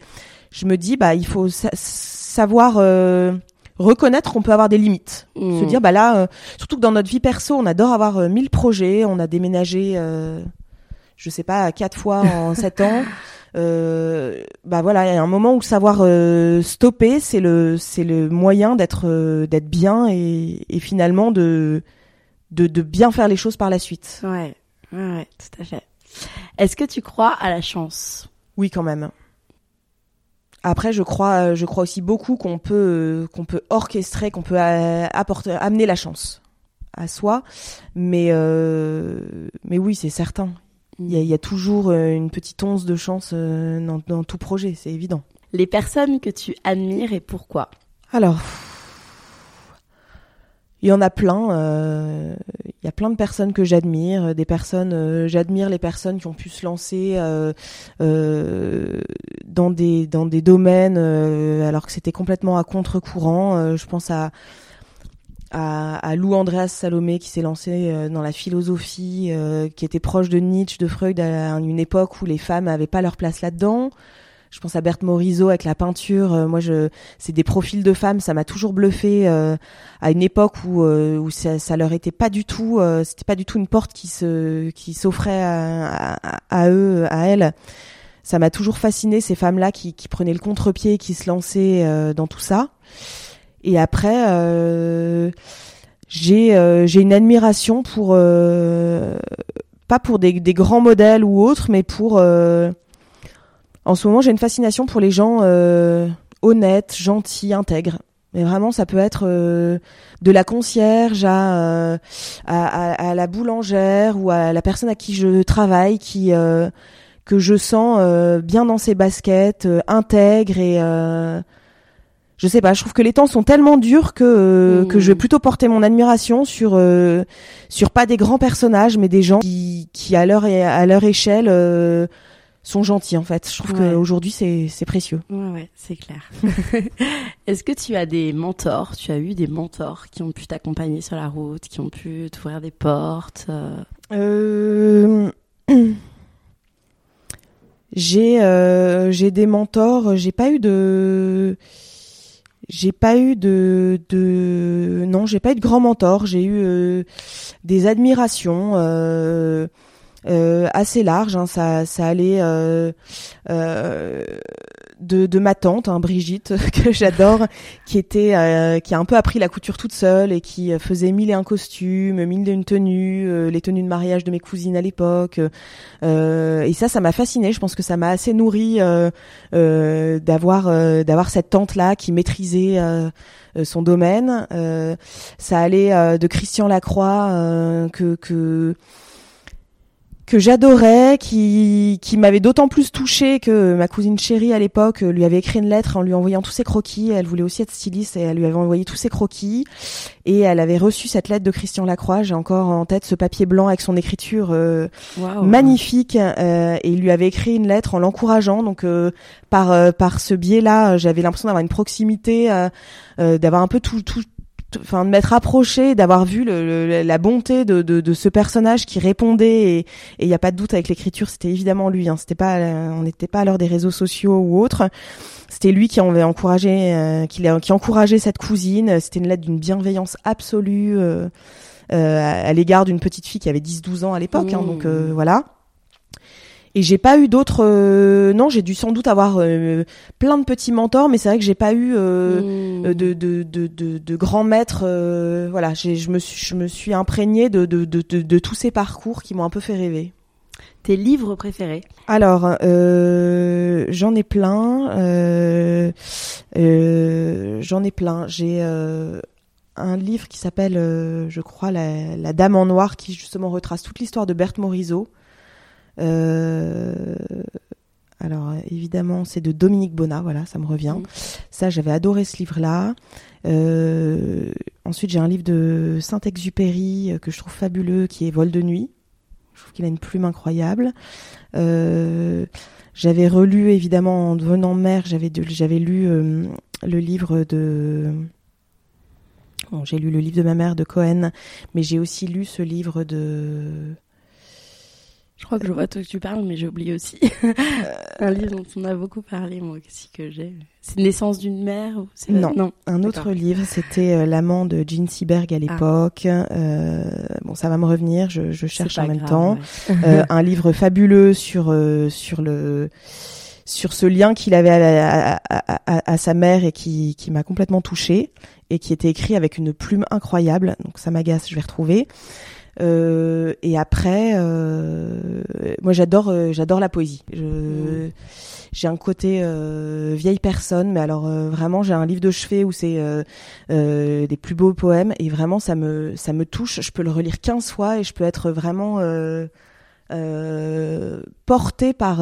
Je me dis, bah, il faut savoir reconnaître qu'on peut avoir des limites. Se mmh. dire, bah là, surtout que dans notre vie perso, on adore avoir mille projets, on a déménagé, je sais pas, quatre fois en sept ans. euh, bah voilà, il y a un moment où savoir euh, stopper, c'est le c'est le moyen d'être euh, d'être bien et, et finalement de, de de bien faire les choses par la suite. Ouais, ouais, tout à fait. Est-ce que tu crois à la chance? Oui, quand même. Après, je crois, je crois aussi beaucoup qu'on peut, qu'on peut orchestrer, qu'on peut apporter, amener la chance à soi. Mais, euh, mais oui, c'est certain. Il y, a, toujours euh, une petite once de chance euh, dans, tout projet, c'est évident. Les personnes que tu admires et pourquoi? Alors, il y en a plein. Euh, il y a plein de personnes que j'admire. Des personnes, j'admire les personnes qui ont pu se lancer dans des dans des domaines alors que c'était complètement à contre-courant. je pense à à, à Lou Andreas Salomé qui s'est lancé euh, dans la philosophie, euh, qui était proche de Nietzsche, de Freud à une époque où les femmes n'avaient pas leur place là-dedans. Je pense à Berthe Morisot avec la peinture. Euh, moi, je, c'est des profils de femmes, ça m'a toujours bluffé à une époque où, où ça, ça, leur était pas du tout, c'était pas du tout une porte qui se, qui s'offrait à, à, à, eux, à elles. Ça m'a toujours fasciné ces femmes-là qui, qui prenaient le contre-pied, qui se lançaient dans tout ça. Et après, euh, j'ai euh, j'ai une admiration pour euh, pas pour des, des, grands modèles ou autres, mais pour en ce moment j'ai une fascination pour les gens honnêtes, gentils, intègres. Mais vraiment, ça peut être de la concierge à, à, à, la boulangère ou à la personne à qui je travaille, qui que je sens bien dans ses baskets, intègre et je sais pas, je trouve que les temps sont tellement durs que euh, que je vais mmh. plutôt porter mon admiration sur euh, sur pas des grands personnages mais des gens qui qui à leur à leur échelle euh, sont gentils en fait. Je trouve qu'aujourd'hui c'est c'est précieux. Ouais ouais, c'est clair. Est-ce que tu as des mentors, tu as eu des mentors qui ont pu t'accompagner sur la route, qui ont pu t'ouvrir des portes euh... J'ai j'ai des mentors, j'ai pas eu de j'ai pas eu de, de non j'ai pas eu de grands mentors j'ai eu euh, des admirations euh, euh, assez larges hein, ça allait euh, euh, de, de ma tante, hein, Brigitte, que j'adore, qui était, euh, qui a un peu appris la couture toute seule et qui euh, faisait mille et un costumes, mille et une tenues, euh, les tenues de mariage de mes cousines à l'époque. et ça, ça m'a fasciné. Je pense que ça m'a assez nourri d'avoir, d'avoir cette tante là qui maîtrisait son domaine. ça allait de Christian Lacroix que que que j'adorais, qui, qui m'avait d'autant plus touché que ma cousine chérie à l'époque lui avait écrit une lettre en lui envoyant tous ses croquis. Elle voulait aussi être styliste et elle lui avait envoyé tous ses croquis. Et elle avait reçu cette lettre de Christian Lacroix. J'ai encore en tête ce papier blanc avec son écriture euh, magnifique. Euh, et il lui avait écrit une lettre en l'encourageant. Donc euh, par par ce biais-là, j'avais l'impression d'avoir une proximité, d'avoir un peu tout, tout enfin de m'être approché, d'avoir vu le, la bonté de, de, de, ce personnage qui répondait et il n'y a pas de doute avec l'écriture, c'était évidemment lui. Hein, c'était pas, on n'était pas à l'heure des réseaux sociaux ou autres. C'était lui qui avait encouragé, euh, qui, qui encourageait cette cousine. C'était une lettre d'une bienveillance absolue euh, euh, à, l'égard d'une petite fille qui avait 10-12 ans à l'époque. Hein, donc euh, voilà. Et j'ai pas eu d'autres. Euh, non, j'ai dû sans doute avoir euh, plein de petits mentors, mais c'est vrai que j'ai pas eu euh, mmh. de, de, de, de, de grands maîtres. voilà, je me suis, je me suis imprégnée de, de, de, de, tous ces parcours qui m'ont un peu fait rêver. Tes livres préférés Alors, j'en ai plein. j'en ai plein. J'ai un livre qui s'appelle, je crois, la, la, Dame en Noir, qui justement retrace toute l'histoire de Berthe Morisot. Euh, alors évidemment, c'est de Dominique Bonnat, voilà, ça me revient. Ça, j'avais adoré ce livre-là. Euh, ensuite, j'ai un livre de Saint-Exupéry euh, que je trouve fabuleux, qui est Vol de nuit. Je trouve qu'il a une plume incroyable. j'avais relu évidemment en devenant mère, j'avais j'avais lu le livre de Bon, j'ai lu le livre de ma mère de Cohen, mais j'ai aussi lu ce livre de je crois que je vois toi que tu parles, mais j'ai oublié aussi. un livre dont on a beaucoup parlé, moi aussi, que j'ai. C'est Naissance d'une mère ou non, non, un autre livre, c'était euh, L'amant de Jean Seberg à ah. l'époque. Euh, bon, ça va me revenir, je, je cherche en même temps. euh, un livre fabuleux sur, euh, sur le sur ce lien qu'il avait à, à, à, à, sa mère et qui, qui m'a complètement touchée et qui était écrit avec une plume incroyable. Donc ça m'agace, je vais retrouver. Euh, et après, euh, moi j'adore, euh, j'adore la poésie. Mmh. J'ai un côté vieille personne, mais alors vraiment j'ai un livre de chevet où c'est des plus beaux poèmes et vraiment ça me ça me touche. Je peux le relire 15 fois et je peux être vraiment euh, porté par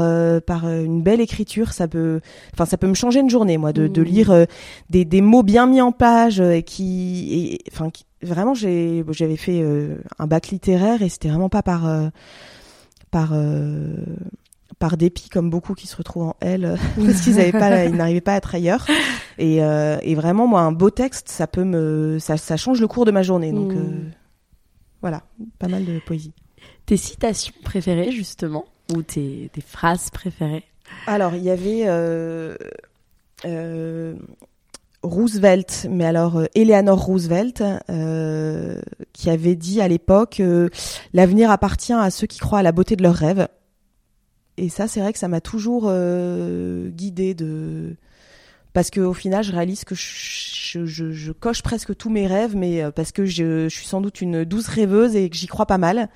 par une belle écriture, ça peut, enfin ça peut me changer une journée, moi, de, de mmh. lire des, des mots bien mis en page et qui, enfin vraiment j'ai j'avais fait euh, un bac littéraire et c'était vraiment pas par euh, par euh, par dépit comme beaucoup qui se retrouvent en L parce qu'ils n'avaient pas, ils n'arrivaient pas à être ailleurs. Et, et vraiment, moi, un beau texte, ça peut me, ça, ça change le cours de ma journée. Donc Mm. voilà, pas mal de poésie. Tes citations préférées, justement, ou tes, phrases préférées? Alors, il y avait euh, euh, Roosevelt, mais alors euh, Eleanor Roosevelt, qui avait dit à l'époque L'avenir appartient à ceux qui croient à la beauté de leurs rêves. Et ça, c'est vrai que ça m'a toujours guidée de. Parce qu'au final, je réalise que je, coche presque tous mes rêves, mais parce que je, je suis sans doute une douce rêveuse et que j'y crois pas mal.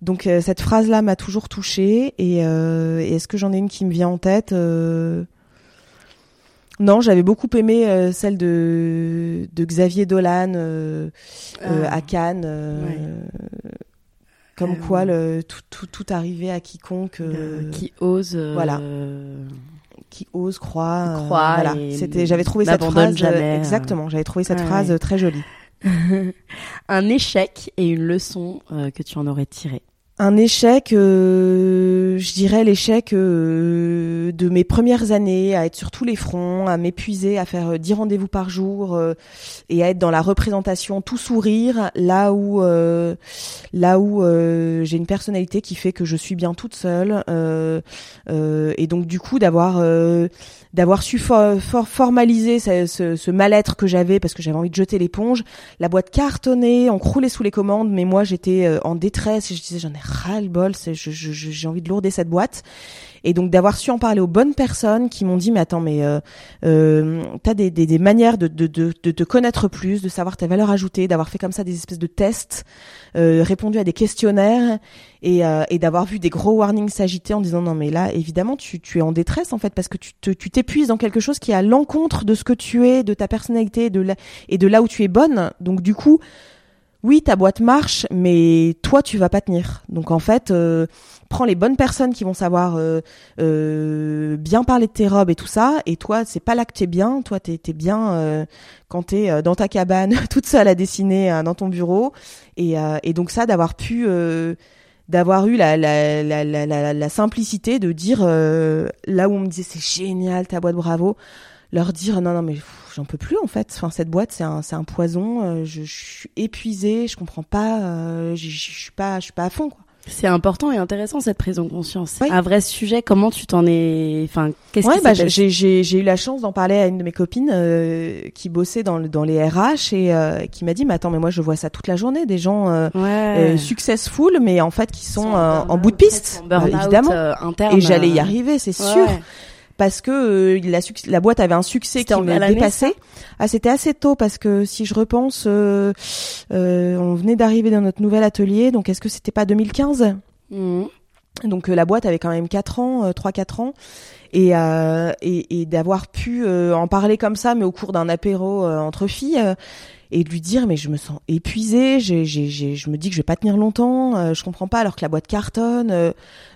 Donc euh, cette phrase-là m'a toujours touchée. Et, euh, et est-ce que j'en ai une qui me vient en tête Euh, Non, j'avais beaucoup aimé celle de, de Xavier Dolan Ah. à Cannes. Comme quoi le, tout, tout, tout arrivait à quiconque Qui ose. voilà. qui ose euh, voilà. C'était, j'avais trouvé cette phrase. jamais, euh. exactement, j'avais trouvé cette Ouais, phrase très jolie. Un échec et une leçon euh, que tu en aurais tiré. Un échec, euh, je dirais l'échec euh, de mes premières années, à être sur tous les fronts, à m'épuiser, à faire euh, 10 rendez-vous par jour euh, et à être dans la représentation, tout sourire, là où euh, là où euh, j'ai une personnalité qui fait que je suis bien toute seule euh, euh, et donc du coup d'avoir euh, d'avoir su for- for- formaliser ce, ce- mal-être que j'avais parce que j'avais envie de jeter l'éponge, la boîte cartonnée, on croulait sous les commandes, mais moi j'étais euh, en détresse et je disais j'en ai ras le bol, c'est- je- j'ai envie de lourder cette boîte. Et donc d'avoir su en parler aux bonnes personnes qui m'ont dit mais attends mais euh, euh, t'as des, des, des manières de, de, de, de te connaître plus, de savoir ta valeur ajoutée, d'avoir fait comme ça des espèces de tests, euh, répondu à des questionnaires et, euh, et d'avoir vu des gros warnings s'agiter en disant non mais là évidemment tu, tu es en détresse en fait parce que tu te, tu t'épuises dans quelque chose qui est à l'encontre de ce que tu es, de ta personnalité de la, et de là où tu es bonne. Donc du coup oui, ta boîte marche, mais toi, tu vas pas tenir. Donc en fait, euh, prends les bonnes personnes qui vont savoir euh, euh, bien parler de tes robes et tout ça. Et toi, c'est pas là que t'es bien. Toi, t'es es bien euh, quand t'es euh, dans ta cabane, toute seule à dessiner euh, dans ton bureau. Et, euh, et donc ça, d'avoir pu, d'avoir eu la, la, la, la, la, simplicité de dire là où on me disait c'est génial ta boîte, bravo leur dire non non mais j'en peux plus en fait enfin cette boîte c'est un c'est un poison je, je suis épuisée je comprends pas je- je suis pas je suis pas à fond quoi C'est important et intéressant cette prise en conscience. Oui. Un vrai sujet. Comment tu t'en es Enfin, qu'est-ce ouais qui bah j'ai j'ai j'ai eu la chance d'en parler à une de mes copines euh, qui bossait dans le- dans les RH et euh, qui m'a dit mais attends mais moi je vois ça toute la journée des gens euh, Ouais. euh, successful mais en fait qui sont euh, en burn-out, bout de piste euh, évidemment euh, interne, et j'allais y euh, arriver c'est ouais, sûr. Parce que euh, la, boîte avait un succès qui me dépassait. Ah, c'était assez tôt parce que si je repense, euh, euh, on venait d'arriver dans notre nouvel atelier, donc est-ce que c'était pas 2015 Mhm. Donc la boîte avait quand même 4 ans, euh, 3-4 ans. Et, euh, et, et d'avoir pu euh, en parler comme ça, mais au cours d'un apéro euh, entre filles, et de lui dire mais je me sens épuisée, j'ai, j'ai, j'ai, je me dis que je vais pas tenir longtemps, euh, je comprends pas alors que la boîte cartonne, euh,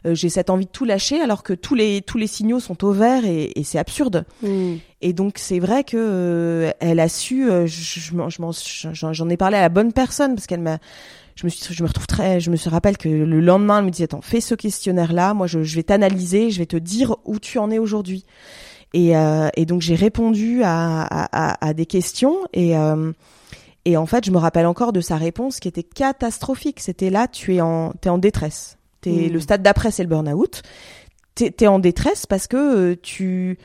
euh, j'ai cette envie de tout lâcher alors que tous les tous les signaux sont au vert et, et c'est absurde. Mhm. Et donc c'est vrai que euh, elle a su, euh, je, je m'en- je m'en- j'en j'en ai parlé à la bonne personne parce qu'elle m'a, je me suis, je me retrouve très, je me suis rappelle que le lendemain elle me dit attends fais ce questionnaire là, moi je, je vais t'analyser, je vais te dire où tu en es aujourd'hui. Et, euh, et donc j'ai répondu à, à, à, à des questions et euh, et en fait je me rappelle encore de sa réponse qui était catastrophique. C'était là tu es en t'es en détresse. T'es Mm. le stade d'après c'est le burn-out. T'es t'es en détresse parce que euh, tu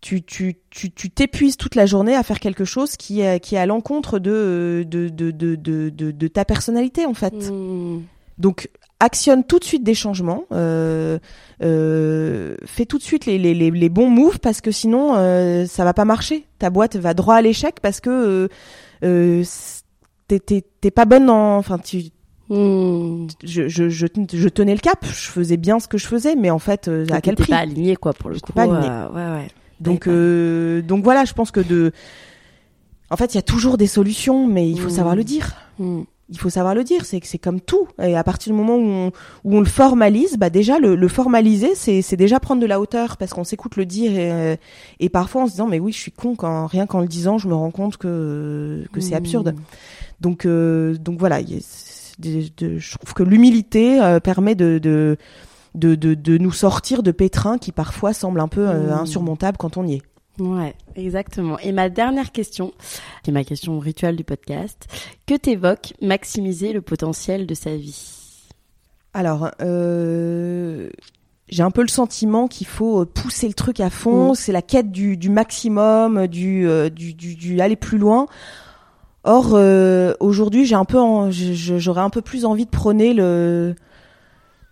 tu tu tu tu t'épuises toute la journée à faire quelque chose qui est qui est à l'encontre de de, de de de de ta personnalité en fait. Mhm. Donc actionne tout de suite des changements, euh, euh, fais tout de suite les, les, les, les bons moves parce que sinon euh, ça va pas marcher. Ta boîte va droit à l'échec parce que euh, t'es- pas bonne en, enfin tu Mhm. je, je, je, je tenais le cap, je faisais bien ce que je faisais, mais en fait euh, à quel prix pas aligné quoi pour le coup. pas euh, ouais ouais. Donc, euh, donc voilà, je pense que de. En fait, il y a toujours des solutions, mais il faut savoir le dire. Mhm. Il faut savoir le dire. C'est que c'est comme tout. Et à partir du moment où on, où on le formalise, bah déjà le, le formaliser, c'est déjà prendre de la hauteur parce qu'on s'écoute le dire et, euh, et parfois en se disant mais oui, je suis con quand rien qu'en le disant, je me rends compte que que c'est Mhm. absurde. Donc euh, donc voilà, de- de- je trouve que l'humilité euh, permet de, de de, de, de nous sortir de pétrins qui parfois semblent un peu euh, insurmontables quand on y est. Ouais, exactement. Et ma dernière question, qui est ma question rituelle du podcast, que t'évoque maximiser le potentiel de sa vie? Alors, euh, j'ai un peu le sentiment qu'il faut pousser le truc à fond. Mm. C'est la quête du, du maximum, du, euh, du, du, du aller plus loin. Or, euh, aujourd'hui, j'ai un peu, j'aurais un peu plus envie de prôner le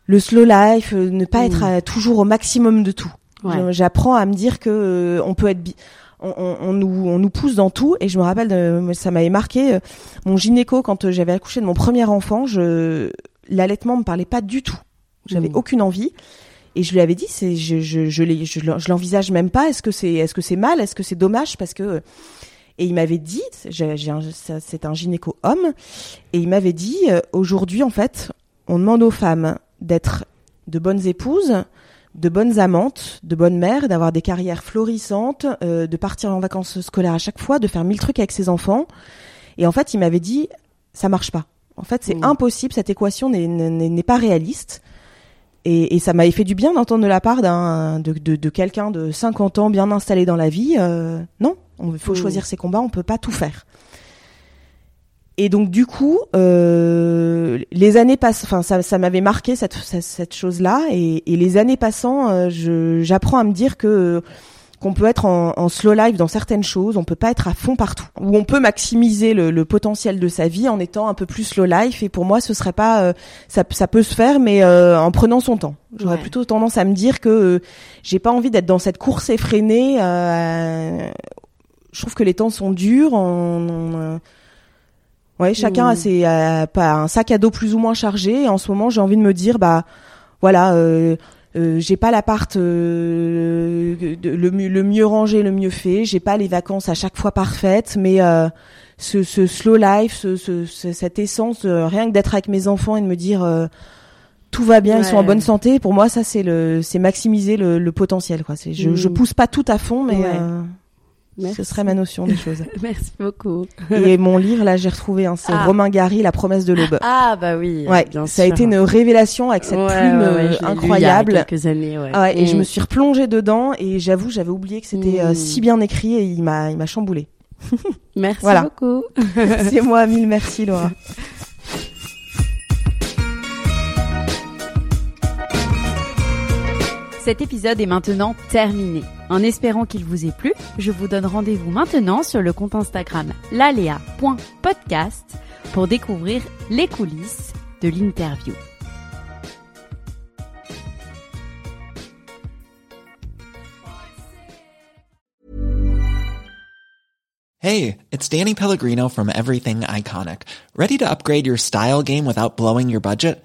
le slow life, euh, ne pas Mm. être à- toujours au maximum de tout. Ouais. J'apprends à me dire que euh, on peut être bi- on, on- on nous on nous pousse dans tout et je me rappelle de, ça m'avait marqué euh, mon gynéco quand euh, j'avais accouché de mon premier enfant, je l'allaitement me parlait pas du tout. J'avais Mm. aucune envie et je lui avais dit c'est je je je, je, l'en- je l'envisage même pas, est-ce que c'est est-ce que c'est mal, est-ce que c'est dommage? Parce que et il m'avait dit c'est un gynéco homme et il m'avait dit aujourd'hui en fait, on demande aux femmes d'être de bonnes épouses, de bonnes amantes, de bonnes mères, d'avoir des carrières florissantes, euh, de partir en vacances scolaires à chaque fois, de faire mille trucs avec ses enfants. Et en fait, il m'avait dit, ça marche pas. En fait, c'est Mm. impossible, cette équation n'est- pas réaliste. Et, et ça m'avait fait du bien d'entendre de la part d'un de, de, de quelqu'un de 50 ans bien installé dans la vie. euh, non, il faut Mm. choisir ses combats, on peut pas tout faire. Et donc du coup, euh, les années passent, enfin ça, ça m'avait marqué cette, cette, chose-là, et, et les années passant, euh, je, j'apprends à me dire que qu'on peut être en, en slow life dans certaines choses, on peut pas être à fond partout, ou on peut maximiser le, le potentiel de sa vie en étant un peu plus slow life. Et pour moi, ce serait pas, euh, ça, ça peut se faire, mais euh, en prenant son temps. J'aurais Ouais. plutôt tendance à me dire que euh, j'ai pas envie d'être dans cette course effrénée. euh, je trouve que les temps sont durs. On, on, ouais, chacun a ses, a pas un sac à dos plus ou moins chargé. Et en ce moment, j'ai envie de me dire, bah voilà. Euh, euh, j'ai pas l'appart euh, le, mieux, le mieux rangé, le mieux fait. J'ai pas les vacances à chaque fois parfaites, mais euh, ce, ce slow life, ce, ce- ce- cette essence, euh, rien que d'être avec mes enfants et de me dire euh, tout va bien, ils sont en bonne santé. Pour moi, ça c'est le, c'est maximiser le, le potentiel. Quoi. C'est, je, je pousse pas tout à fond, mais Ouais. Merci. ce serait ma notion des choses. Merci beaucoup. et mon livre, là, j'ai retrouvé, hein, c'est Ah. Romain Gary, La promesse de l'aube. Ah bah oui, ouais, bien ça a été une révélation avec cette Ouais, plume ouais, ouais, euh, je l'ai lu il y a incroyable. quelques années, ouais. Ah et je Mm. me suis replongée dedans et j'avoue, j'avais oublié que c'était euh, Mm. si bien écrit et il m'a, il m'a chamboulé. Merci Voilà. beaucoup. C'est moi, mille merci Laura. Cet épisode est maintenant terminé. En espérant qu'il vous ait plu, je vous donne rendez-vous maintenant sur le compte Instagram lalea.podcast pour découvrir les coulisses de l'interview. Hey, it's Danny Pellegrino from Everything Iconic. Ready to upgrade your style game without blowing your budget?